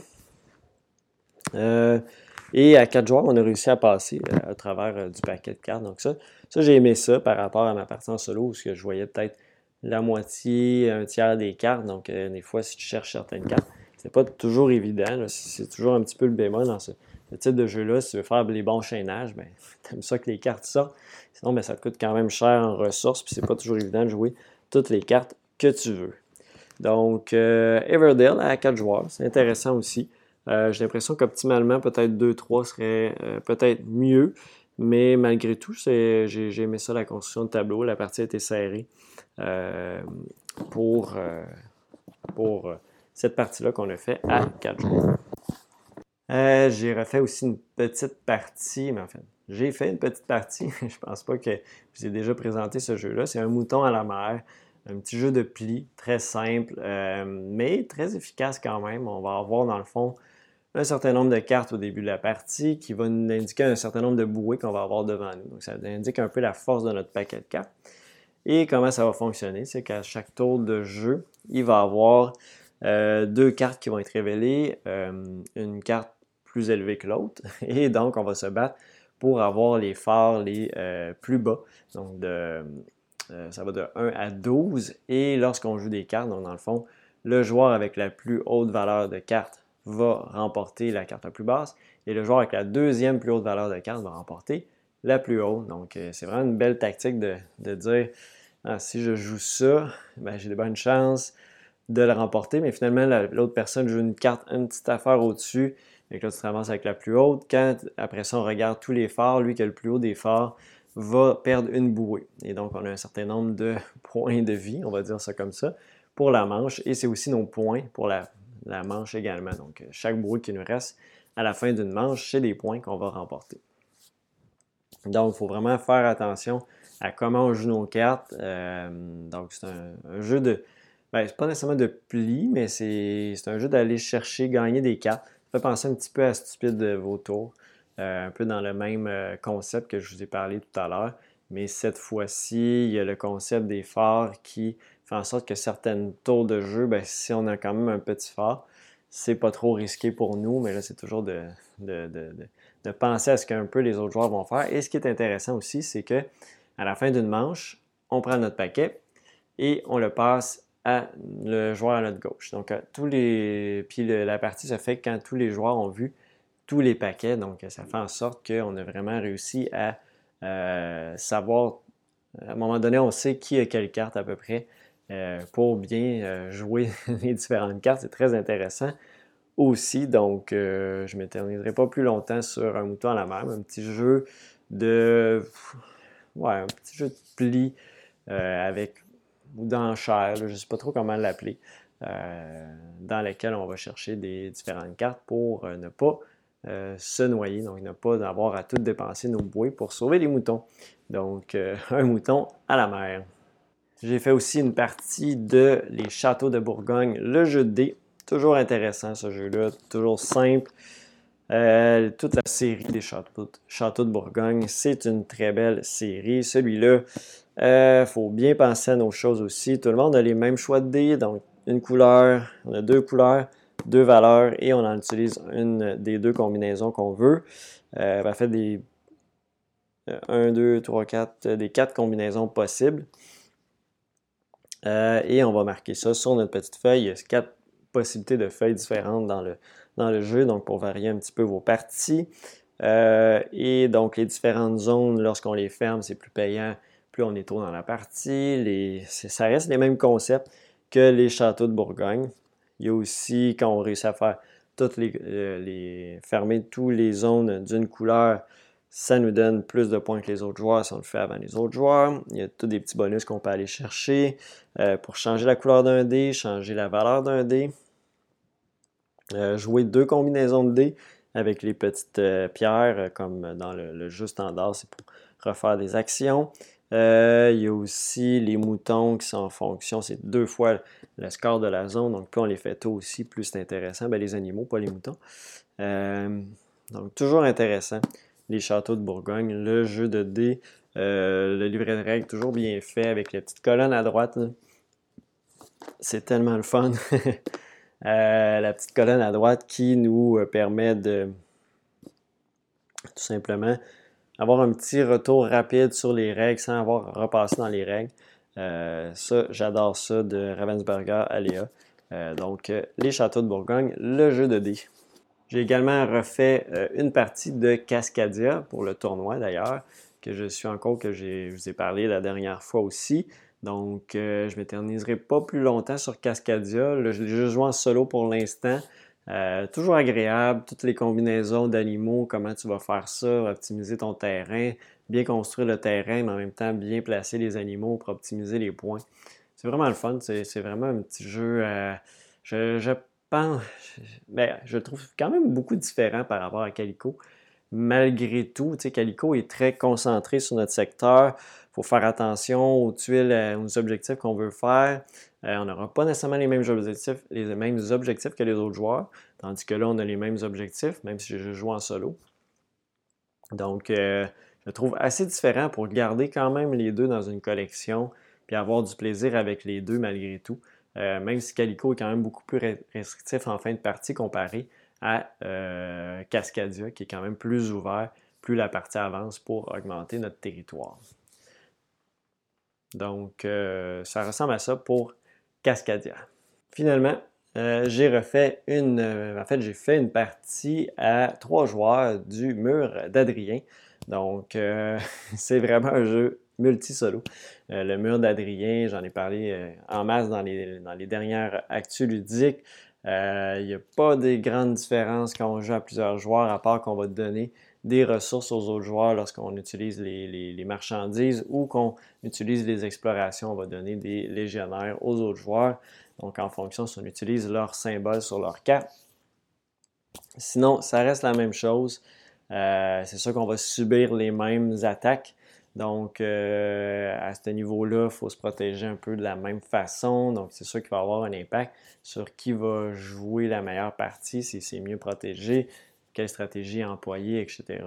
Et à 4 joueurs, on a réussi à passer à travers du paquet de cartes. Donc ça, ça j'ai aimé ça par rapport à ma partie en solo où je voyais peut-être la moitié, un tiers des cartes. Donc des fois, si tu cherches certaines cartes, c'est pas toujours évident. C'est toujours un petit peu le bémol dans ce, type de jeu-là. Si tu veux faire les bons chaînages, ben, t'aimes ça que les cartes sortent. Sinon, ben, ça te coûte quand même cher en ressources, puis c'est pas toujours évident de jouer toutes les cartes que tu veux. Donc, euh, Everdale à 4 joueurs, c'est intéressant aussi. Euh, j'ai l'impression qu'optimalement, peut-être 2-3 serait euh, peut-être mieux, mais malgré tout, j'ai aimé ça, la construction de tableau. La partie a été serrée pour, pour cette partie-là qu'on a fait à 4 jours. Euh, j'ai refait aussi une petite partie, mais en fait, j'ai fait une petite partie. je pense pas que je vous ai déjà présenté ce jeu-là. C'est un mouton à la mer, un petit jeu de pli très simple, euh, mais très efficace quand même. On va avoir dans le fond un certain nombre de cartes au début de la partie qui va nous indiquer un certain nombre de bouées qu'on va avoir devant nous. Donc ça indique un peu la force de notre paquet de cartes. Et comment ça va fonctionner, c'est qu'à chaque tour de jeu, il va avoir euh, deux cartes qui vont être révélées, euh, une carte plus élevée que l'autre, et donc on va se battre pour avoir les phares les euh, plus bas. Donc de, ça va de 1 à 12, et lorsqu'on joue des cartes, donc dans le fond, le joueur avec la plus haute valeur de carte va remporter la carte la plus basse, et le joueur avec la deuxième plus haute valeur de carte va remporter la plus haute. Donc c'est vraiment une belle tactique de, dire, ah, si je joue ça, ben, j'ai de bonnes chances de le remporter, mais finalement, l'autre personne joue une carte, une petite affaire au-dessus, et que là, tu avec la plus haute. Quand, après ça, on regarde tous les phares, lui qui a le plus haut des phares va perdre une bouée. Et donc, on a un certain nombre de points de vie, on va dire ça comme ça, pour la manche, et c'est aussi nos points pour la, manche également. Donc, chaque bouée qui nous reste à la fin d'une manche, c'est des points qu'on va remporter. Donc, il faut vraiment faire attention à comment on joue nos cartes. Euh, donc, c'est un, jeu de, ben, c'est pas nécessairement de pli, mais c'est un jeu d'aller chercher, gagner des cartes. Ça fait penser un petit peu à Stupide Vautour, euh, un peu dans le même euh, concept que je vous ai parlé tout à l'heure. Mais cette fois-ci, il y a le concept des phares qui en sorte que certaines tours de jeu, ben, si on a quand même un petit phare, c'est pas trop risqué pour nous, mais là, c'est toujours de, de, de, de, penser à ce qu'un peu les autres joueurs vont faire. Et ce qui est intéressant aussi, c'est que à la fin d'une manche, on prend notre paquet et on le passe à le joueur à notre gauche. Donc, tous les. Puis la partie se fait quand tous les joueurs ont vu tous les paquets. Donc, ça fait en sorte qu'on a vraiment réussi à euh, savoir. À un moment donné, on sait qui a quelle carte à peu près pour bien jouer les différentes cartes. C'est très intéressant aussi. Donc, je ne m'éterniserai pas plus longtemps sur un mouton à la mer. Un petit jeu de. Ouais, un petit jeu de pli avec ou d'enchères, je ne sais pas trop comment l'appeler, euh, dans lesquelles on va chercher des différentes cartes pour euh, ne pas euh, se noyer, donc ne pas avoir à tout dépenser nos bouées pour sauver les moutons. Donc, un mouton à la mer. J'ai fait aussi une partie de Les Châteaux de Bourgogne, le jeu de dés. Toujours intéressant ce jeu-là, toujours simple. toute la série des châteaux, châteaux de Bourgogne, c'est une très belle série. Celui-là, il euh, faut bien penser à nos choses aussi. Tout le monde a les mêmes choix de dés, donc une couleur, on a deux couleurs, deux valeurs et on en utilise une des deux combinaisons qu'on veut. Euh, on fait des 1, 2, 3, 4, des quatre combinaisons possibles. Euh, et on va marquer ça sur notre petite feuille. Il y a quatre possibilités de feuilles différentes dans le, dans le jeu, donc pour varier un petit peu vos parties. et donc les différentes zones, lorsqu'on les ferme, c'est plus payant plus on est tôt dans la partie. ça reste les mêmes concepts que les châteaux de Bourgogne. Il y a aussi, quand on réussit à faire toutes les, euh, fermer toutes les zones d'une couleur, ça nous donne plus de points que les autres joueurs si on le fait avant les autres joueurs. Il y a tous des petits bonus qu'on peut aller chercher euh, pour changer la couleur d'un dé, changer la valeur d'un dé. Euh, jouer deux combinaisons de dés avec les petites pierres, comme dans le, le jeu standard, c'est pour refaire des actions. il y a aussi les moutons qui sont en fonction, c'est deux fois le score de la zone. Donc, plus on les fait tôt aussi, plus c'est intéressant. Ben, les animaux, pas les moutons. donc, toujours intéressant. Les châteaux de Bourgogne, le jeu de dés, le livret de règles, toujours bien fait avec les petites colonnes à droite. C'est tellement le fun. la petite colonne à droite qui nous permet de tout simplement avoir un petit retour rapide sur les règles sans avoir repassé dans les règles. Euh, ça, j'adore ça de Ravensburger Aléa. Euh, donc, euh, les châteaux de Bourgogne, le jeu de dés. J'ai également refait une partie de Cascadia pour le tournoi d'ailleurs, que je suis encore, que je vous ai parlé la dernière fois aussi. Donc, je ne m'éterniserai pas plus longtemps sur Cascadia. Là, je l'ai juste joué en solo pour l'instant. Euh, toujours agréable, toutes les combinaisons d'animaux, comment tu vas faire ça, optimiser ton terrain, bien construire le terrain, mais en même temps bien placer les animaux pour optimiser les points. C'est vraiment le fun, c'est vraiment un petit jeu, euh, je, ben, je le trouve quand même beaucoup différent par rapport à Calico. Malgré tout, Calico est très concentré sur notre secteur. Il faut faire attention aux tuiles, euh, aux objectifs qu'on veut faire. Euh, on n'aura pas nécessairement les mêmes objectifs, les mêmes objectifs que les autres joueurs, tandis que là, on a les mêmes objectifs, même si je joue en solo. Donc, euh, je trouve assez différent pour garder quand même les deux dans une collection, puis avoir du plaisir avec les deux malgré tout. Euh, même si Calico est quand même beaucoup plus restrictif en fin de partie comparé à Cascadia, qui est quand même plus ouvert, plus la partie avance pour augmenter notre territoire. Donc, ça ressemble à ça pour Cascadia. Finalement, euh, j'ai refait une. Euh, en fait, j'ai fait une partie à trois joueurs du mur d'Adrien. Donc, euh, c'est vraiment un jeu multi-solo. le mur d'Adrien, j'en ai parlé en masse dans les, dans les dernières actus ludiques. Il n'y a pas de grandes différences quand on joue à plusieurs joueurs, à part qu'on va donner des ressources aux autres joueurs lorsqu'on utilise les, marchandises ou qu'on utilise les explorations. On va donner des légionnaires aux autres joueurs. Donc, en fonction si on utilise leur symbole sur leur carte. Sinon, ça reste la même chose. Euh, c'est sûr qu'on va subir les mêmes attaques. Donc, euh, à ce niveau-là, il faut se protéger un peu de la même façon. Donc, c'est sûr qu'il va avoir un impact sur qui va jouer la meilleure partie, si c'est mieux protégé, quelle stratégie employer, etc.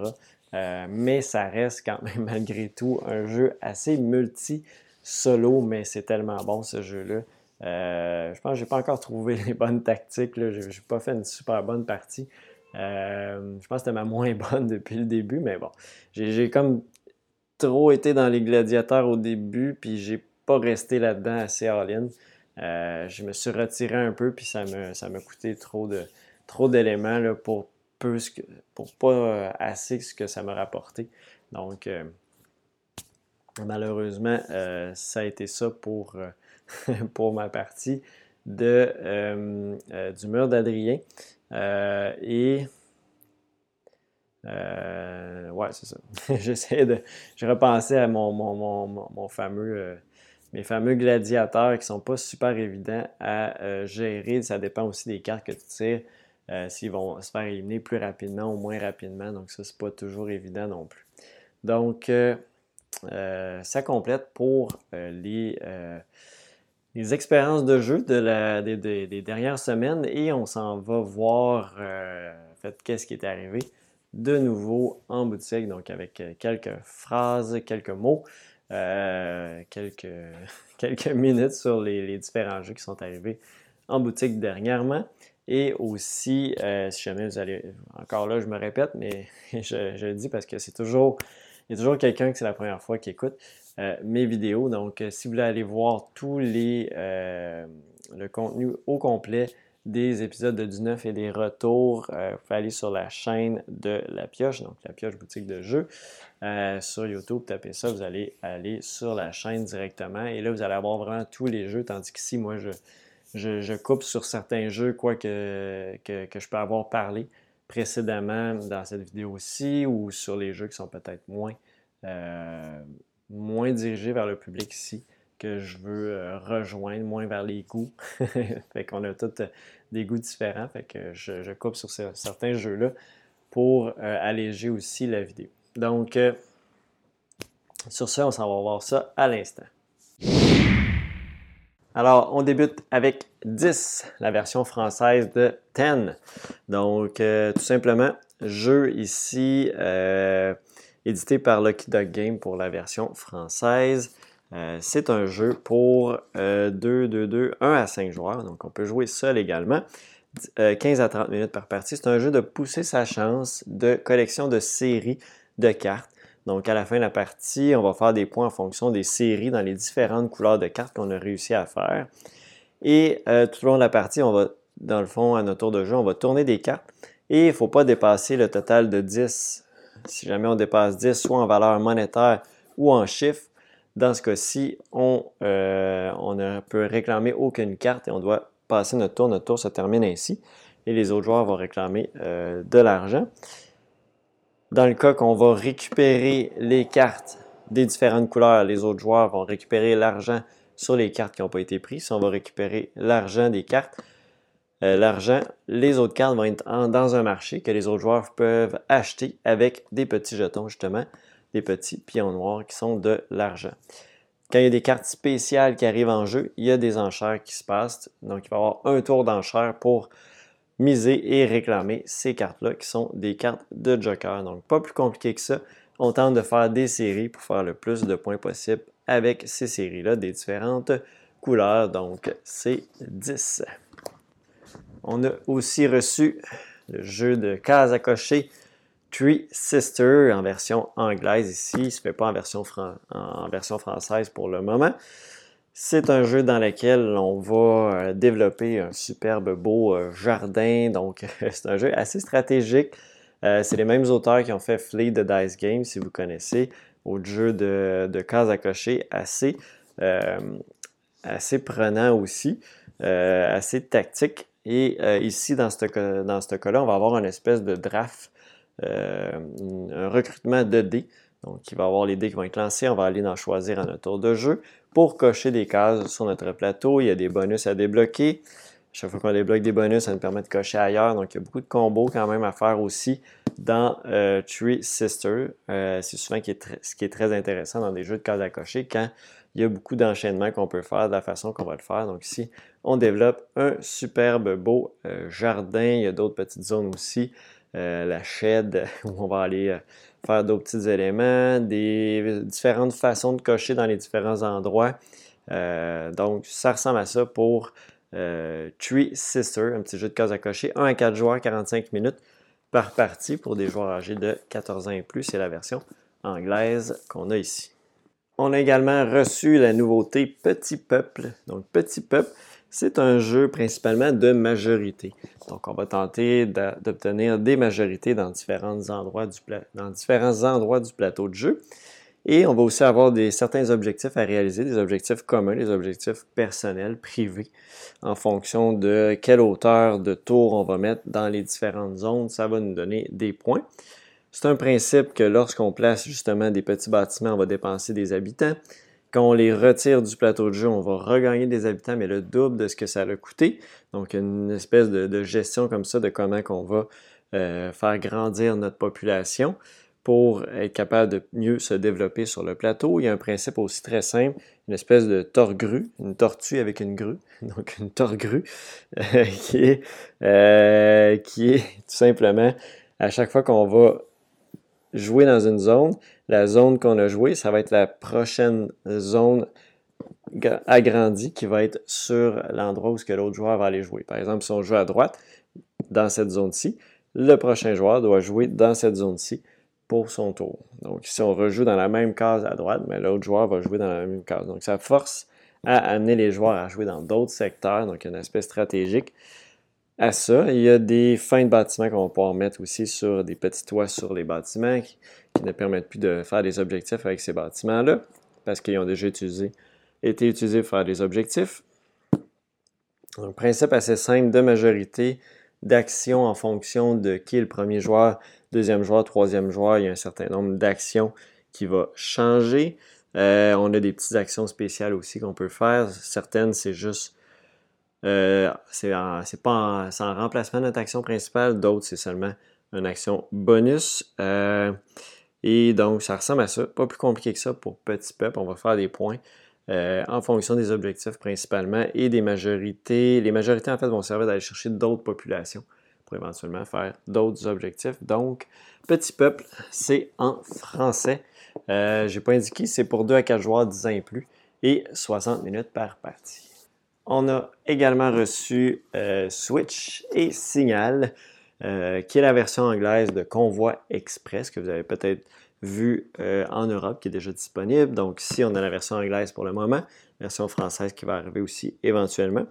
Euh, mais ça reste quand même malgré tout un jeu assez multi-solo, mais c'est tellement bon ce jeu-là. Euh, je pense que je n'ai pas encore trouvé les bonnes tactiques. Je n'ai pas fait une super bonne partie. Je pense que c'était ma moins bonne depuis le début, mais bon. J'ai comme trop été dans les gladiateurs au début, puis j'ai pas resté là-dedans assez all-in. je me suis retiré un peu, puis ça m'a ça coûté trop de trop d'éléments pour peu pour pas euh, assez ce que ça m'a rapporté. Donc, euh, malheureusement, euh, ça a été ça pour, pour ma partie de, du mur d'Adrien. et ouais, c'est ça. J'essaie de. J'ai repensé à mon, mon, mon, fameux. mes fameux gladiateurs qui sont pas super évidents à gérer. Ça dépend aussi des cartes que tu tires. Euh, s'ils vont se faire éliminer plus rapidement ou moins rapidement. Donc ça, c'est pas toujours évident non plus. Donc, euh, euh, ça complète pour les, les, expériences de jeu de des, dernières semaines et on s'en va voir en fait, qu'est-ce qui est arrivé de nouveau en boutique, donc avec quelques phrases, quelques mots, quelques, quelques minutes sur les, différents jeux qui sont arrivés en boutique dernièrement. Et aussi, euh, si jamais vous allez, encore là, je me répète, mais je, le dis parce que c'est toujours, il y a toujours quelqu'un que c'est la première fois qui écoute euh, mes vidéos. Donc, euh, si vous voulez aller voir tous les, le contenu au complet des épisodes de 19 et des retours, vous pouvez aller sur la chaîne de La Pioche, donc La Pioche Boutique de Jeux. sur YouTube, tapez ça, vous allez aller sur la chaîne directement. Et là, vous allez avoir vraiment tous les jeux, tandis qu'ici, moi, je je, coupe sur certains jeux quoi que, que, je peux avoir parlé précédemment dans cette vidéo-ci ou sur les jeux qui sont peut-être moins, euh, moins dirigés vers le public ici que je veux euh, rejoindre, moins vers les goûts. fait qu'on a tous euh, des goûts différents. Fait que je, coupe sur certains jeux-là pour alléger aussi la vidéo. Donc, Sur ce, on s'en va voir ça à l'instant. Alors, on débute avec 10, la version française de 10. Donc, euh, tout simplement, jeu ici euh, édité par Lucky Dog Game pour la version française. Euh, c'est un jeu pour 2, 2, 2, 1 à 5 joueurs. Donc, on peut jouer seul également. 15 à 30 minutes par partie. C'est un jeu de pousser sa chance de collection de séries de cartes. Donc, à la fin de la partie, on va faire des points en fonction des séries dans les différentes couleurs de cartes qu'on a réussi à faire. Et euh, tout au long de la partie, on va, dans le fond, à notre tour de jeu, on va tourner des cartes. Et il ne faut pas dépasser le total de 10. Si jamais on dépasse 10, soit en valeur monétaire ou en chiffre, dans ce cas-ci, on, euh, on ne peut réclamer aucune carte et on doit passer notre tour. Notre tour se termine ainsi. Et les autres joueurs vont réclamer euh, de l'argent. Dans le cas qu'on va récupérer les cartes des différentes couleurs, les autres joueurs vont récupérer l'argent sur les cartes qui n'ont pas été prises. Si on va récupérer l'argent des cartes, euh, l'argent, les autres cartes vont être dans un marché que les autres joueurs peuvent acheter avec des petits jetons, justement, des petits pions noirs qui sont de l'argent. Quand il y a des cartes spéciales qui arrivent en jeu, il y a des enchères qui se passent. Donc, il va y avoir un tour d'enchère pour miser et réclamer ces cartes-là qui sont des cartes de Joker. Donc, pas plus compliqué que ça. On tente de faire des séries pour faire le plus de points possible avec ces séries-là, des différentes couleurs. Donc, c'est 10. On a aussi reçu le jeu de cases à cocher Three Sisters en version anglaise ici. Il ne se fait pas en version, française pour le moment. C'est un jeu dans lequel on va euh, développer un superbe beau euh, jardin. Donc, c'est un jeu assez stratégique. Euh, c'est les mêmes auteurs qui ont fait Flee the Dice Game, si vous connaissez, au jeu de, de cases à cocher, assez, assez prenant aussi, assez tactique. Et ici, dans ce dans cas-là, on va avoir une espèce de draft, un recrutement de dés. Donc, il va y avoir les dés qui vont être lancés. On va aller en choisir à notre tour de jeu pour cocher des cases sur notre plateau. Il y a des bonus à débloquer. Chaque fois qu'on débloque des bonus, ça nous permet de cocher ailleurs. Donc, il y a beaucoup de combos quand même à faire aussi dans euh, Tree Sister. Euh, c'est souvent ce qui est très intéressant dans des jeux de cases à cocher quand il y a beaucoup d'enchaînements qu'on peut faire de la façon qu'on va le faire. Donc ici, on développe un superbe beau euh, jardin. Il y a d'autres petites zones aussi. La shed où on va aller faire d'autres petits éléments, des différentes façons de cocher dans les différents endroits. Euh, donc, ça ressemble à ça pour euh, Tree Sister, un petit jeu de cases à cocher. 1 à 4 joueurs, 45 minutes par partie pour des joueurs âgés de 14 ans et plus. C'est la version anglaise qu'on a ici. On a également reçu la nouveauté Petit Peuple. Donc, Petit Peuple, c'est un jeu principalement de majorité. Donc, on va tenter d'obtenir des majorités dans différents, endroits du plateau de jeu. Et on va aussi avoir des, certains objectifs à réaliser, des objectifs communs, des objectifs personnels, privés, en fonction de quelle hauteur de tour on va mettre dans les différentes zones. Ça va nous donner des points. C'est un principe que lorsqu'on place justement des petits bâtiments, on va dépenser des habitants. Quand on les retire du plateau de jeu, on va regagner des habitants, mais le double de ce que ça a coûté. Donc, une espèce de, gestion comme ça de comment on va euh, faire grandir notre population pour être capable de mieux se développer sur le plateau. Il y a un principe aussi très simple, une espèce de torgrue, une tortue avec une grue, donc une torgrue, euh, euh, qui est tout simplement à chaque fois qu'on va jouer dans une zone, la zone qu'on a jouée, ça va être la prochaine zone agrandie qui va être sur l'endroit où l'autre joueur va aller jouer. Par exemple, si on joue à droite, dans cette zone-ci, le prochain joueur doit jouer dans cette zone-ci pour son tour. Donc, si on rejoue dans la même case à droite, mais l'autre joueur va jouer dans la même case. Donc, ça force à amener les joueurs à jouer dans d'autres secteurs. Donc, un aspect stratégique à ça. Il y a des fins de bâtiments qu'on va pouvoir mettre aussi sur des petits toits sur les bâtiments qui ne permettent plus de faire des objectifs avec ces bâtiments-là parce qu'ils ont déjà été utilisés pour faire des objectifs. Un principe assez simple de majorité d'action en fonction de qui est le premier joueur, deuxième joueur, troisième joueur. Il y a un certain nombre d'actions qui va changer. Euh, on a des petites actions spéciales aussi qu'on peut faire. Certaines, c'est juste. Euh, c'est pas en, remplacement de notre action principale. D'autres, c'est seulement une action bonus. Euh, Et donc, ça ressemble à ça. Pas plus compliqué que ça pour Petit Peuple. On va faire des points euh, en fonction des objectifs principalement et des majorités. Les majorités, en fait, vont servir d'aller chercher d'autres populations pour éventuellement faire d'autres objectifs. Donc, Petit Peuple, c'est en français. N'ai pas indiqué, c'est pour 2 à 4 joueurs 10 ans et plus et 60 minutes par partie. On a également reçu euh, Switch et Signal, euh, qui est la version anglaise de Convoi Express que vous avez peut-être vu euh, en Europe, qui est déjà disponible. Donc ici, on a la version anglaise pour le moment, version française qui va arriver aussi éventuellement.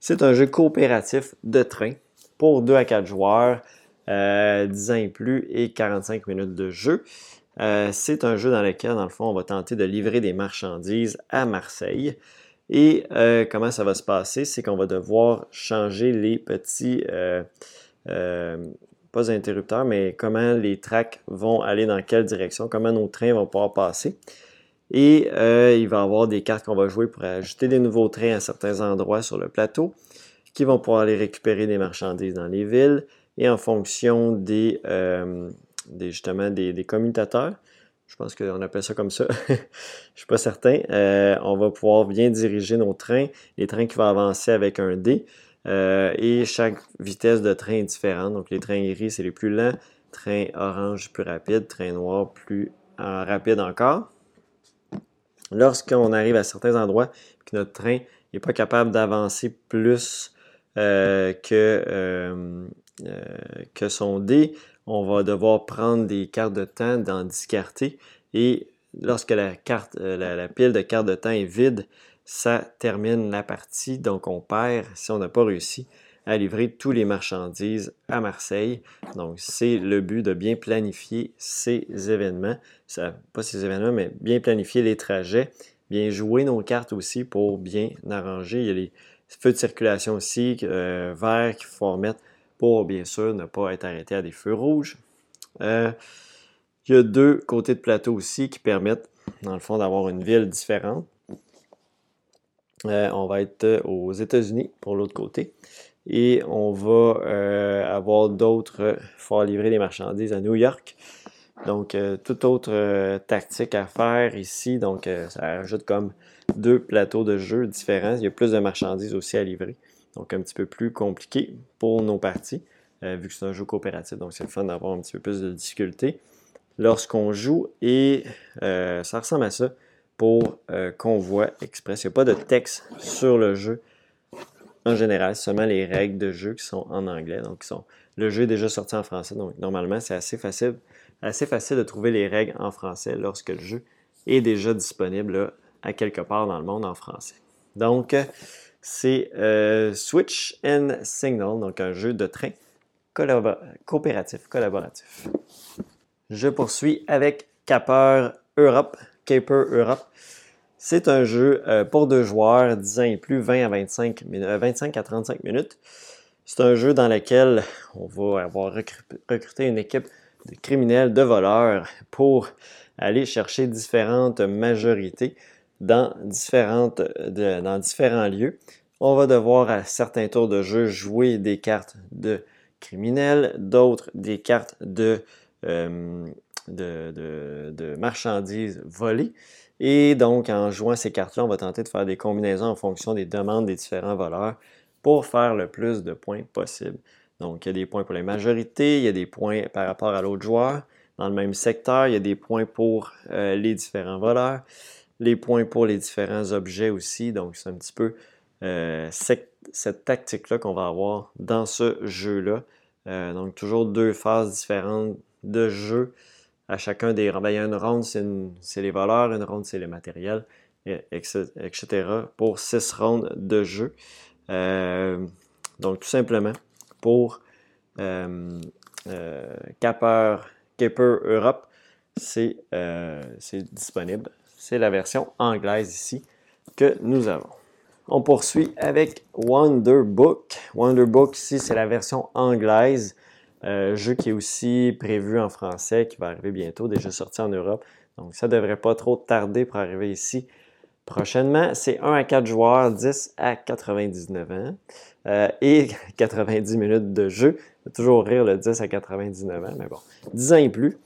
C'est un jeu coopératif de train pour 2 à 4 joueurs, 10 ans et plus et 45 minutes de jeu. c'est un jeu dans lequel, dans le fond, on va tenter de livrer des marchandises à Marseille. Et euh, comment ça va se passer? C'est qu'on va devoir changer les petits, euh, euh, pas interrupteurs, mais comment les tracks vont aller dans quelle direction, comment nos trains vont pouvoir passer. Et il va y avoir des cartes qu'on va jouer pour ajouter des nouveaux trains à certains endroits sur le plateau qui vont pouvoir aller récupérer des marchandises dans les villes et en fonction des, justement des commutateurs je pense qu'on appelle ça comme ça. je ne suis pas certain. Euh, on va pouvoir bien diriger nos trains, les trains qui vont avancer avec un D. Euh, et chaque vitesse de train est différente. Donc les trains gris, c'est les plus lents. Train orange, plus rapide. Train noir, plus euh, rapide encore. Lorsqu'on arrive à certains endroits que notre train n'est pas capable d'avancer plus que, que son D, on va devoir prendre des cartes de temps, d'en discarter. Et lorsque euh, la, pile de cartes de temps est vide, ça termine la partie. Donc on perd si on n'a pas réussi à livrer tous les marchandises à Marseille. Donc c'est le but de bien planifier ces événements. pas ces événements, mais bien planifier les trajets, bien jouer nos cartes aussi pour bien arranger. Il y a les feux de circulation aussi, euh, verts qu'il faut remettre pour bien sûr ne pas être arrêté à des feux rouges. Euh, il y a deux côtés de plateau aussi qui permettent, dans le fond, d'avoir une ville différente. Euh, on va être aux États-Unis pour l'autre côté. Et on va euh, avoir d'autres faut livrer des marchandises à New York. Donc, toute autre tactique à faire ici. Donc, ça ajoute comme deux plateaux de jeu différents. Il y a plus de marchandises aussi à livrer. Donc, un petit peu plus compliqué pour nos parties, euh, vu que c'est un jeu coopératif. Donc, c'est le fun d'avoir un petit peu plus de difficulté lorsqu'on joue. Et euh, ça ressemble à ça pour euh, Convoi Express. Il n'y a pas de texte sur le jeu en général, seulement les règles de jeu qui sont en anglais. Donc, le jeu est déjà sorti en français. Donc, normalement, c'est assez facile, assez facile de trouver les règles en français lorsque le jeu est déjà disponible à quelque part dans le monde en français. Donc, c'est euh, Switch and Signal, donc un jeu de train coopératif, collaboratif. Je poursuis avec Caper Europe, Caper Europe. C'est un jeu euh, pour deux joueurs, 10 ans et plus, 20 à 25, 25 euh, à 35 minutes. C'est un jeu dans lequel on va avoir recruté une équipe de criminels, de voleurs pour aller chercher différentes majorités dans, différentes, dans différents lieux. On va devoir à certains tours de jeu jouer des cartes de criminels, d'autres des cartes de, euh, de, de, marchandises volées. Et donc, en jouant ces cartes-là, on va tenter de faire des combinaisons en fonction des demandes des différents voleurs pour faire le plus de points possible. Donc, il y a des points pour les majorités, il y a des points par rapport à l'autre joueur. Dans le même secteur, il y a des points pour euh, les différents voleurs les points pour les différents objets aussi. Donc, c'est un petit peu euh, cette, tactique-là qu'on va avoir dans ce jeu-là. Euh, donc, toujours deux phases différentes de jeu à chacun des rondes. Ben, il y a une ronde, c'est les valeurs, une ronde, c'est les matériels, etc. pour six rondes de jeu. Euh, donc, tout simplement, pour Capper, Caper Europe, c'est disponible c'est la version anglaise ici que nous avons. On poursuit avec Wonderbook. Wonderbook ici, c'est la version anglaise. Euh, jeu qui est aussi prévu en français, qui va arriver bientôt, déjà sorti en Europe. Donc ça ne devrait pas trop tarder pour arriver ici prochainement. C'est 1 à 4 joueurs, 10 à 99 ans euh, et 90 minutes de jeu. toujours rire le 10 à 99 ans, mais bon, 10 ans et plus.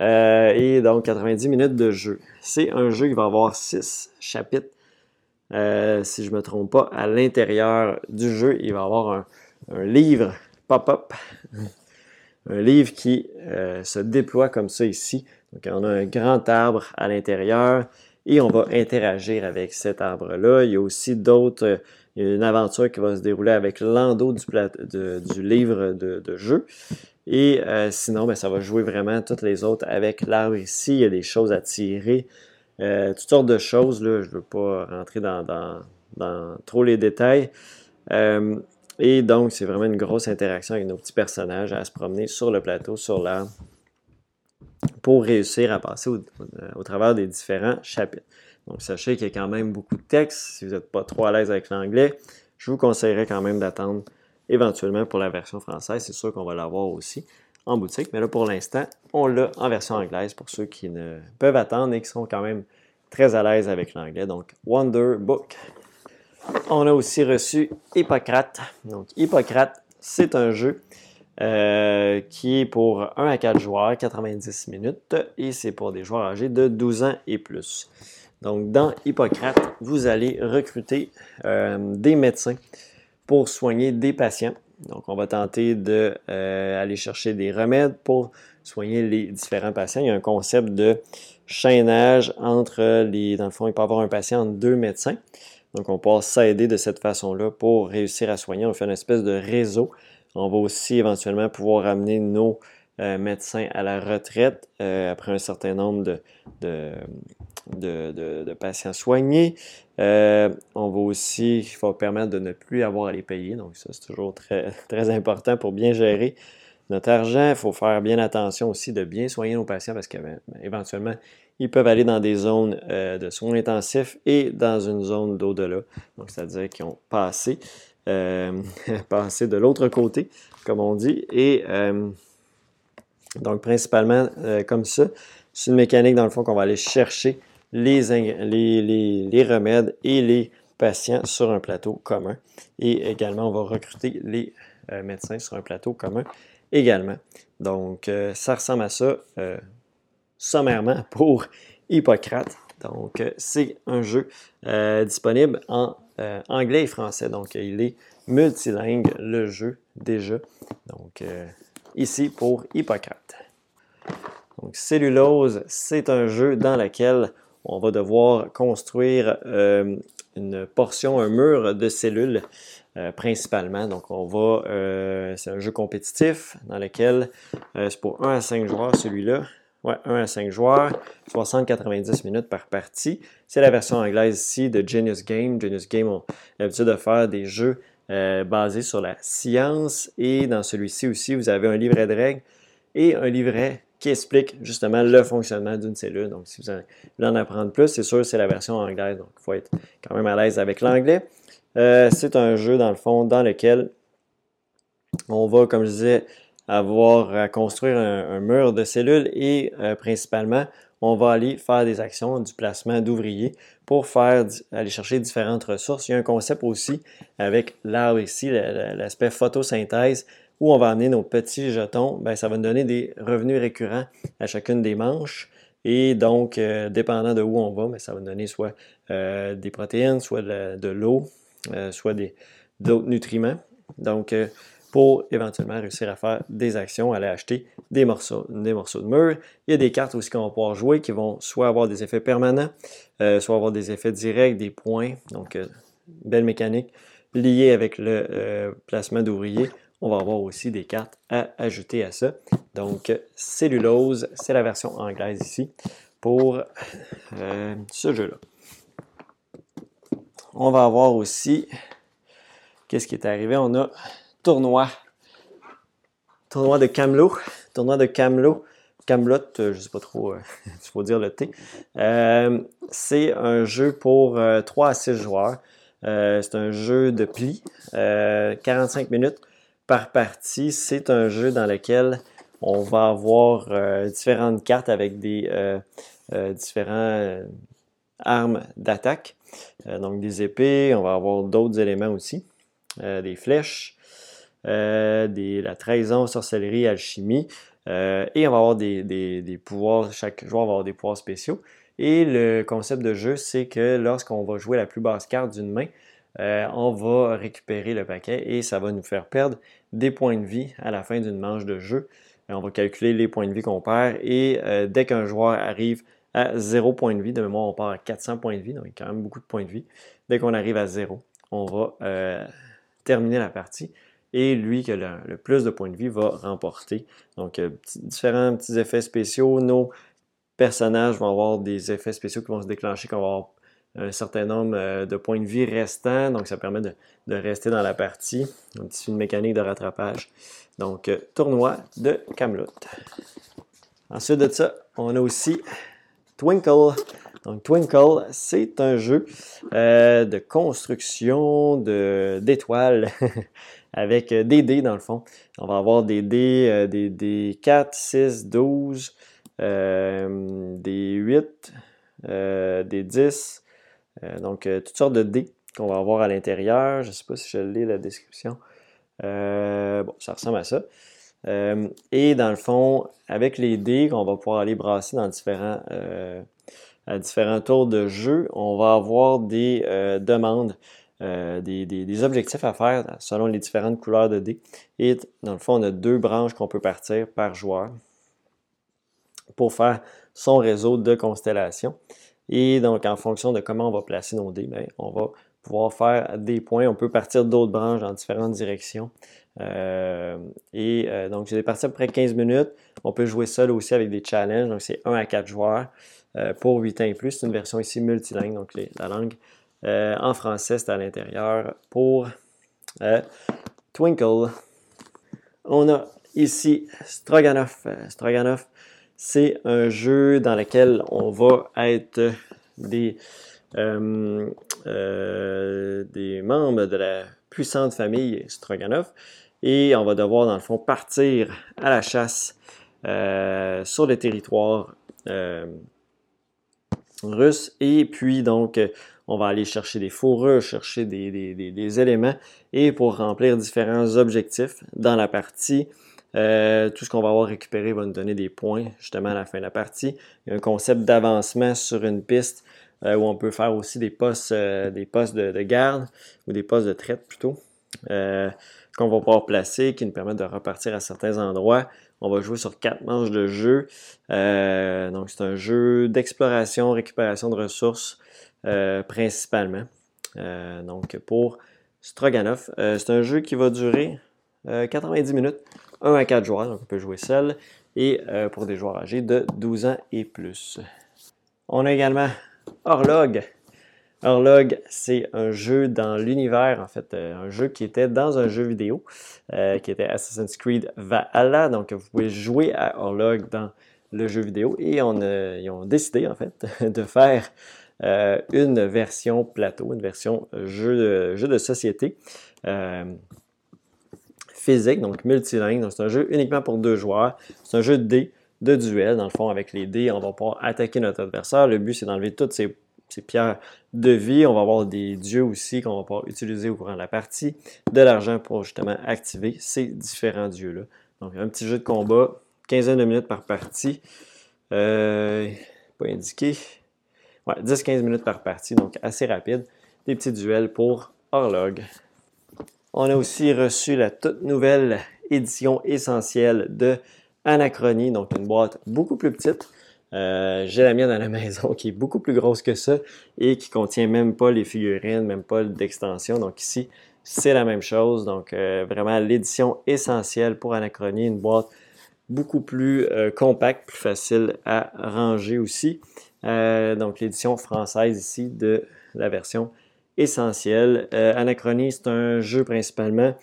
et donc 90 minutes de jeu. C'est un jeu qui va avoir 6 chapitres. si je ne me trompe pas, à l'intérieur du jeu, il va y avoir un livre pop-up un livre qui euh, se déploie comme ça ici. Donc, on a un grand arbre à l'intérieur et on va interagir avec cet arbre-là. Il y a aussi d'autres, euh, il y a une aventure qui va se dérouler avec l'endos du, livre de, jeu. Et euh, sinon, ben, ça va jouer vraiment toutes les autres avec l'arbre ici. Il y a des choses à tirer, toutes sortes de choses. Là. Je ne veux pas rentrer dans, dans, dans, trop les détails. Et donc, c'est vraiment une grosse interaction avec nos petits personnages à se promener sur le plateau, sur l'arbre, pour réussir à passer au, travers des différents chapitres. Donc, sachez qu'il y a quand même beaucoup de texte. Si vous n'êtes pas trop à l'aise avec l'anglais, je vous conseillerais quand même d'attendre éventuellement pour la version française. C'est sûr qu'on va l'avoir aussi en boutique, mais là, pour l'instant, on l'a en version anglaise pour ceux qui ne peuvent attendre et qui sont quand même très à l'aise avec l'anglais. Donc, Wonder Book. On a aussi reçu Hippocrate. Donc, Hippocrate, c'est un jeu euh, qui est pour 1 à 4 joueurs, 90 minutes, et c'est pour des joueurs âgés de 12 ans et plus. Donc, dans Hippocrate, vous allez recruter euh, des médecins pour soigner des patients. Donc, on va tenter d'aller euh, chercher des remèdes pour soigner les différents patients. Il y a un concept de chaînage entre les. Dans le fond, il peut y avoir un patient deux médecins. Donc, on peut s'aider de cette façon-là pour réussir à soigner. On fait une espèce de réseau. On va aussi éventuellement pouvoir amener nos euh, médecins à la retraite euh, après un certain nombre de, patients soignés. Euh, on va aussi, permettre de ne plus avoir à les payer. Donc, ça, c'est toujours très, très important pour bien gérer notre argent. Il faut faire bien attention aussi de bien soigner nos patients parce qu'éventuellement, ils peuvent aller dans des zones de soins intensifs et dans une zone d'au-delà. Donc, c'est-à-dire qu'ils ont passé, euh, passé de l'autre côté, comme on dit. Et euh, donc, principalement comme ça, c'est une mécanique, dans le fond, qu'on va aller chercher les, les, les, remèdes et les patients sur un plateau commun. Et également, on va recruter les médecins sur un plateau commun également. Donc, ça ressemble à ça sommairement pour Hippocrate. Donc, euh, c'est un jeu euh, disponible en euh, anglais et français. Donc, il est multilingue, le jeu, déjà. Donc, ici pour Hippocrate. Donc, Cellulose, c'est un jeu dans lequel on va devoir construire une portion, un mur de cellules principalement. Donc, on va, c'est un jeu compétitif dans lequel c'est pour 1 à 5 joueurs celui-là. Ouais, 1 à 5 joueurs, 60-90 minutes par partie. C'est la version anglaise ici de Genius Game. Genius Game ont l'habitude de faire des jeux euh, basés sur la science. Et dans celui-ci aussi, vous avez un livret de règles et un livret qui explique justement le fonctionnement d'une cellule. Donc, si vous voulez en apprendre plus, c'est sûr c'est la version anglaise. Donc, il faut être quand même à l'aise avec l'anglais. Euh, c'est un jeu, dans le fond, dans lequel on va, comme je disais, avoir à construire un, mur de cellules et euh, principalement, on va aller faire des actions du placement d'ouvriers pour faire aller chercher différentes ressources. Il y a un concept aussi avec l'arbre ici, l'aspect photosynthèse, où on va amener nos petits jetons. Bien, ça va nous donner des revenus récurrents à chacune des manches. Et donc, euh, dépendant de où on va, mais ça va nous donner soit euh, des protéines, soit de, l'eau, soit d'autres nutriments. Donc, pour éventuellement réussir à faire des actions, aller acheter des morceaux, des morceaux de mur. Il y a des cartes aussi qu'on va pouvoir jouer qui vont soit avoir des effets permanents, euh, soit avoir des effets directs, des points. Donc, euh, belle mécanique liée avec le euh, placement d'ouvriers. On va avoir aussi des cartes à ajouter à ça. Donc, cellulose, c'est la version anglaise ici pour ce jeu-là. On va avoir aussi, qu'est-ce qui est arrivé? On a tournoi. De Camelot. Tournoi de Camelot. Camelot, euh, je ne sais pas trop euh, il faut dire le T. Euh, c'est un jeu pour 3 à 6 joueurs. c'est un jeu de pli. 45 minutes par partie. C'est un jeu dans lequel on va avoir différentes cartes avec des différentes armes d'attaque. donc des épées, on va avoir d'autres éléments aussi. des flèches, euh, la trahison, sorcellerie, alchimie. et on va avoir des, pouvoirs, chaque joueur va avoir des pouvoirs spéciaux. Et le concept de jeu, c'est que lorsqu'on va jouer la plus basse carte d'une main, on va récupérer le paquet et ça va nous faire perdre des points de vie à la fin d'une manche de jeu. on va calculer les points de vie qu'on perd et dès qu'un joueur arrive à 0 points de vie. De mémoire, on part à 400 points de vie, donc il y a quand même beaucoup de points de vie. Dès qu'on arrive à 0, on va euh, terminer la partie. Et lui qui a le, plus de points de vie va remporter. Donc, euh, différents petits effets spéciaux. Nos personnages vont avoir des effets spéciaux qui vont se déclencher quand on va avoir un certain nombre euh, de points de vie restants. Donc, ça permet de, rester dans la partie. C'est une mécanique de rattrapage. Donc, tournoi de Camelot. Ensuite de ça, on a aussi Twinkle. Donc, Twinkle, c'est un jeu euh, de construction d'étoiles avec euh, des dés dans le fond. On va avoir des dés, euh, des, des 4, 6, 12, des 8, des 10. donc, toutes sortes de dés qu'on va avoir à l'intérieur. Je ne sais pas si je lis la description. bon, ça ressemble à ça. Euh, et dans le fond, avec les dés qu'on va pouvoir aller brasser dans différents, euh, à différents tours de jeu, on va avoir des euh, des, objectifs à faire selon les différentes couleurs de dés. Et dans le fond, on a deux branches qu'on peut partir par joueur pour faire son réseau de constellations. Et donc, en fonction de comment on va placer nos dés, bien, on va pouvoir faire des points. On peut partir d'autres branches dans différentes directions. Euh, et euh, donc, j'ai des parties à peu près 15 minutes. On peut jouer seul aussi avec des challenges. Donc, c'est 1 à 4 joueurs pour 8 ans et plus. C'est une version ici multilingue. Donc, la langue en français, c'est à l'intérieur pour Twinkle. On a ici Stroganoff. Stroganoff, c'est un jeu dans lequel on va être des, membres de la puissante famille Stroganoff et on va devoir, dans le fond, partir à la chasse euh, sur le territoire euh, russe. Et puis, donc, on va aller chercher des fourrures, chercher des, éléments et pour remplir différents objectifs dans la partie. Euh, tout ce qu'on va avoir récupéré va nous donner des points justement à la fin de la partie. Il y a un concept d'avancement sur une piste où on peut faire aussi des postes, des postes de, garde ou des postes de traite plutôt qu'on va pouvoir placer, qui nous permettent de repartir à certains endroits. On va jouer sur quatre manches de jeu. Euh, donc, c'est un jeu d'exploration, récupération de ressources euh, principalement. Euh, donc, pour Stroganoff, c'est un jeu qui va durer 90 minutes, 1 à 4 joueurs, donc on peut jouer seul, et pour des joueurs âgés de 12 ans et plus. On a également Orlog, Orlog, c'est un jeu dans l'univers, en fait, euh, un jeu qui était dans un jeu vidéo, euh, qui était Assassin's Creed Valhalla. Donc, vous pouvez jouer à Orlog dans le jeu vidéo et on, euh, ils ont décidé, en fait, de faire une version plateau, une version jeu de, société physique, donc multilingue. C'est un jeu uniquement pour deux joueurs. C'est un jeu de dés, de duel. Dans le fond, avec les dés, on va pouvoir attaquer notre adversaire. Le but, c'est d'enlever toutes ces ces pierres de vie. On va avoir des dieux aussi qu'on va pouvoir utiliser au courant de la partie. De l'argent pour justement activer ces différents dieux-là. Donc, un petit jeu de combat, quinzaine de minutes par partie. Euh, pas indiqué. Ouais, 10-15 minutes par partie, donc assez rapide. Des petits duels pour Horlog. On a aussi reçu la toute nouvelle édition essentielle de Anachronie, donc une boîte beaucoup plus petite. Euh, j'ai la mienne à la maison qui est beaucoup plus grosse que ça et qui contient même pas les figurines, même pas d'extension. Donc ici, c'est la même chose. Donc euh, vraiment l'édition essentielle pour Anachronie, une boîte beaucoup plus euh, compacte, plus facile à ranger aussi. Donc l'édition française ici de la version essentielle. Anachronie, c'est un jeu principalement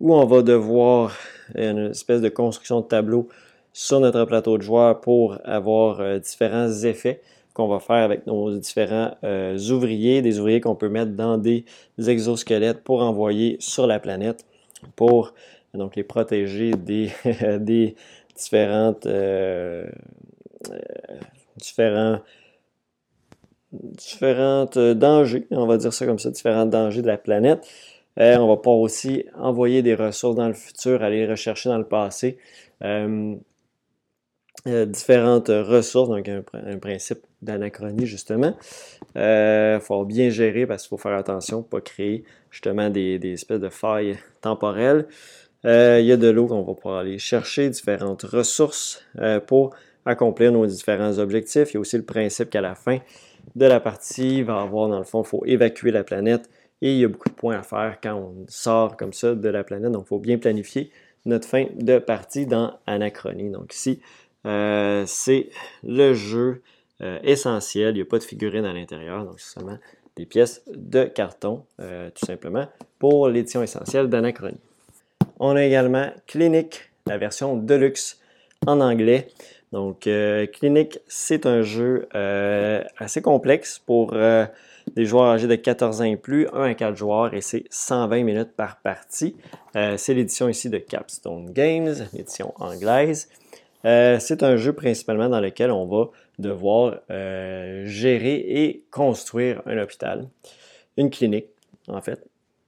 où on va devoir une espèce de construction de tableau sur notre plateau de joueurs pour avoir euh, différents effets qu'on va faire avec nos différents euh, ouvriers, des ouvriers qu'on peut mettre dans des exosquelettes pour envoyer sur la planète pour donc les protéger des, différentes euh, différents différentes dangers, on va dire ça comme ça, différents dangers de la planète. on va pouvoir aussi envoyer des ressources dans le futur, aller rechercher dans le passé. différentes ressources, donc un, principe d'anachronie justement. Il faut bien gérer parce qu'il faut faire attention, pas créer justement des, des espèces de failles temporelles. il y a de l'eau qu'on va pouvoir aller chercher, différentes ressources pour accomplir nos différents objectifs. Il y a aussi le principe qu'à la fin de la partie, il va avoir, dans le fond, il faut évacuer la planète et il y a beaucoup de points à faire quand on sort comme ça de la planète. Donc, il faut bien planifier notre fin de partie dans Anachronie. Donc, ici, euh, c'est le jeu euh, essentiel. Il n'y a pas de figurines à l'intérieur. Donc, c'est seulement des pièces de carton, euh, tout simplement, pour l'édition essentielle d'Anachronie. On a également Clinic, la version Deluxe en anglais. Donc, euh, Clinic, c'est un jeu euh, assez complexe pour euh, des joueurs âgés de 14 ans et plus, 1 à 4 joueurs, et c'est 120 minutes par partie. c'est l'édition ici de Capstone Games, l'édition anglaise. c'est un jeu principalement dans lequel on va devoir gérer et construire un hôpital, une clinique en fait,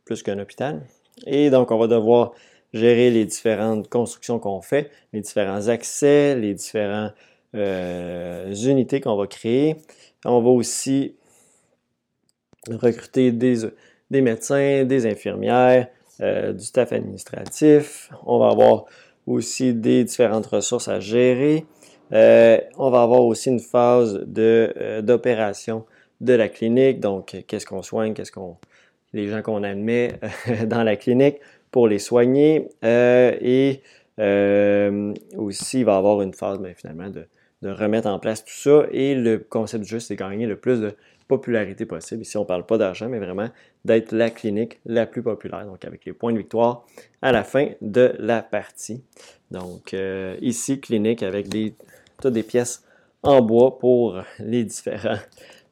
plus qu'un hôpital. Et donc, on va devoir gérer les différentes constructions qu'on fait, les différents accès, les différentes euh, unités qu'on va créer. On va aussi recruter des, médecins, des infirmières, euh, du staff administratif. On va avoir aussi des différentes ressources à gérer. Euh, on va avoir aussi une phase d'opération de, la clinique. Donc, qu'est-ce qu'on soigne, qu'est-ce qu'on les gens qu'on admet dans la clinique pour les soigner. Euh, et euh, aussi, il va y avoir une phase ben, finalement de, remettre en place tout ça. Et le concept jeu, c'est gagner le plus de popularité possible. Ici, on ne parle pas d'argent, mais vraiment d'être la clinique la plus populaire, donc avec les points de victoire à la fin de la partie. Donc euh, ici, clinique avec des, toutes des pièces en bois pour les différents,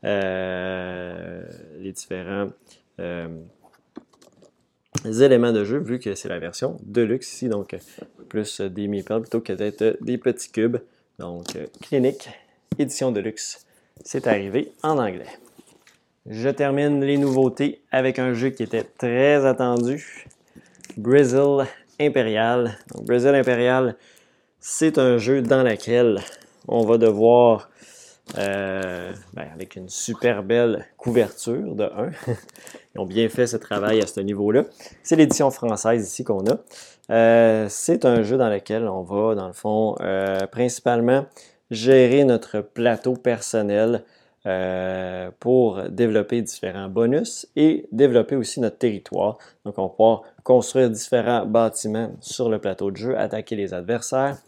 les différents éléments de jeu, vu que c'est la version Deluxe ici, donc plus des meeples plutôt que d'être des petits cubes. Donc, Clinique, édition Deluxe, c'est arrivé en anglais. Je termine les nouveautés avec un jeu qui était très attendu, Brazil Imperial. Brazil Imperial, c'est un jeu dans lequel on va devoir euh, ben, avec une super belle couverture de 1. Ils ont bien fait ce travail à ce niveau-là. C'est l'édition française ici qu'on a. Euh, c'est un jeu dans lequel on va, dans le fond, euh, principalement gérer notre plateau personnel pour développer différents bonus et développer aussi notre territoire. Donc, on va construire différents bâtiments sur le plateau de jeu, attaquer les adversaires.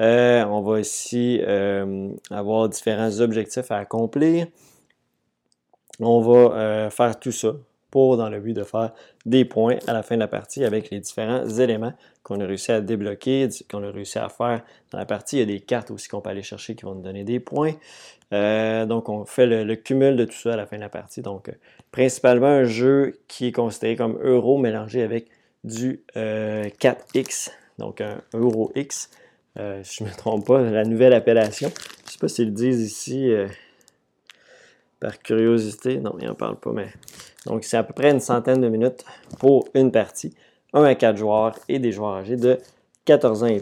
Euh, on va aussi euh, avoir différents objectifs à accomplir. On va euh, faire tout ça pour dans le but de faire des points à la fin de la partie avec les différents éléments qu'on a réussi à débloquer, qu'on a réussi à faire dans la partie. Il y a des cartes aussi qu'on peut aller chercher qui vont nous donner des points. donc, on fait le, cumul de tout ça à la fin de la partie. Donc, principalement un jeu qui est considéré comme euro mélangé avec du 4X, donc un euro X. Euh, je ne me trompe pas, la nouvelle appellation. Je ne sais pas s'ils le disent ici euh, par curiosité. Non, ils n'en parlent pas, mais. Donc, c'est à peu près une centaine de minutes pour une partie. 1 à 4 joueurs et des joueurs âgés de 14 ans et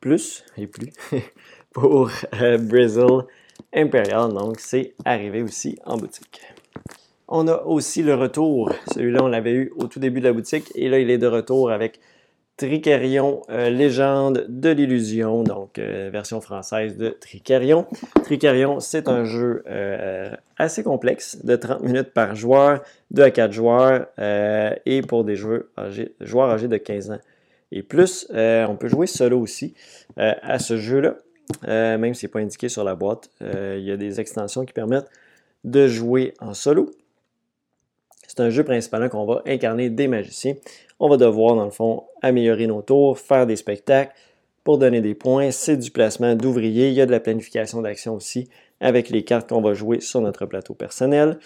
plus, et plus pour euh, Brazil Imperial. Donc, c'est arrivé aussi en boutique. On a aussi le retour. Celui-là, on l'avait eu au tout début de la boutique et là, il est de retour avec Tricarion, euh, légende de l'illusion, donc euh, version française de Tricarion. Tricarion, c'est un jeu euh, assez complexe, de 30 minutes par joueur, 2 à 4 joueurs, et pour des joueurs âgés, joueurs âgés de 15 ans et plus. on peut jouer solo aussi à ce jeu-là, même si ce n'est pas indiqué sur la boîte. il y a des extensions qui permettent de jouer en solo. C'est un jeu principalement qu'on va incarner des magiciens on va devoir, dans le fond, améliorer nos tours, faire des spectacles pour donner des points. C'est du placement d'ouvriers. Il y a de la planification d'action aussi avec les cartes qu'on va jouer sur notre plateau personnel.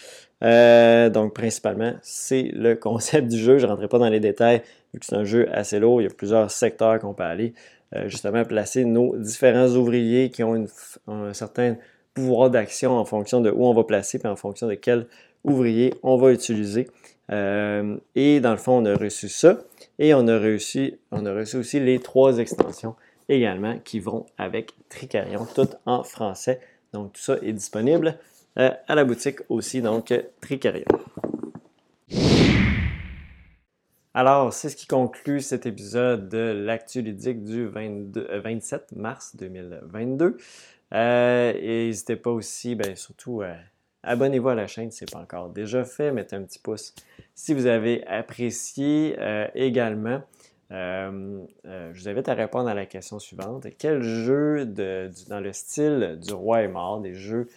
Euh, donc, principalement, c'est le concept du jeu. Je ne rentrerai pas dans les détails, vu que c'est un jeu assez lourd. Il y a plusieurs secteurs qu'on peut aller, euh, justement, placer nos différents ouvriers qui ont un certain pouvoir d'action en fonction de où on va placer, puis en fonction de quel ouvrier on va utiliser. Euh, et dans le fond, on a reçu ça. Et on a, réussi, on a reçu aussi les trois extensions également qui vont avec Tricarion, tout en français. Donc tout ça est disponible euh, à la boutique aussi, donc Tricarion. Alors, c'est ce qui conclut cet épisode de l'actu ludique du 27 euh, mars 2022. Euh, et n'hésitez pas aussi, ben, surtout, euh, abonnez-vous à la chaîne si ce n'est pas encore déjà fait. Mettez un petit pouce si vous avez apprécié également. je vous invite à répondre à la question suivante. Quel jeu dans le style du roi est mort, des jeux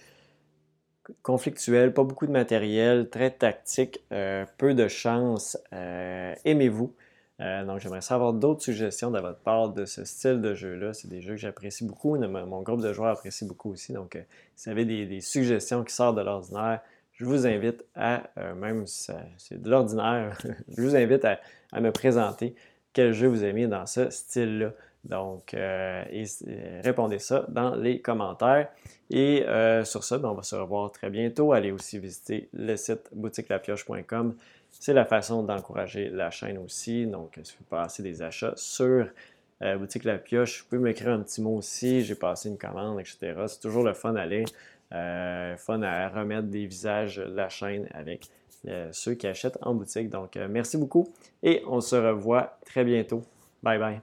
conflictuel, pas beaucoup de matériel, très tactique, euh, peu de chance. Euh, aimez-vous? Euh, donc, j'aimerais savoir d'autres suggestions de votre part de ce style de jeu-là. C'est des jeux que j'apprécie beaucoup. Mon groupe de joueurs apprécie beaucoup aussi. Donc, si vous avez des, suggestions qui sortent de l'ordinaire, je vous invite à, même si c'est de l'ordinaire, je vous invite à, me présenter quel jeu vous aimez dans ce style-là. Donc, euh, euh, répondez ça dans les commentaires. Et euh, sur ça, ben, on va se revoir très bientôt. Allez aussi visiter le site boutiquelapioche.com. C'est la façon d'encourager la chaîne aussi. Donc, si vous passez des achats sur Boutique La Pioche, vous pouvez m'écrire un petit mot aussi. J'ai passé une commande, etc. C'est toujours le fun d'aller. fun à remettre des visages de la chaîne avec ceux qui achètent en boutique. Donc, merci beaucoup et on se revoit très bientôt. Bye bye.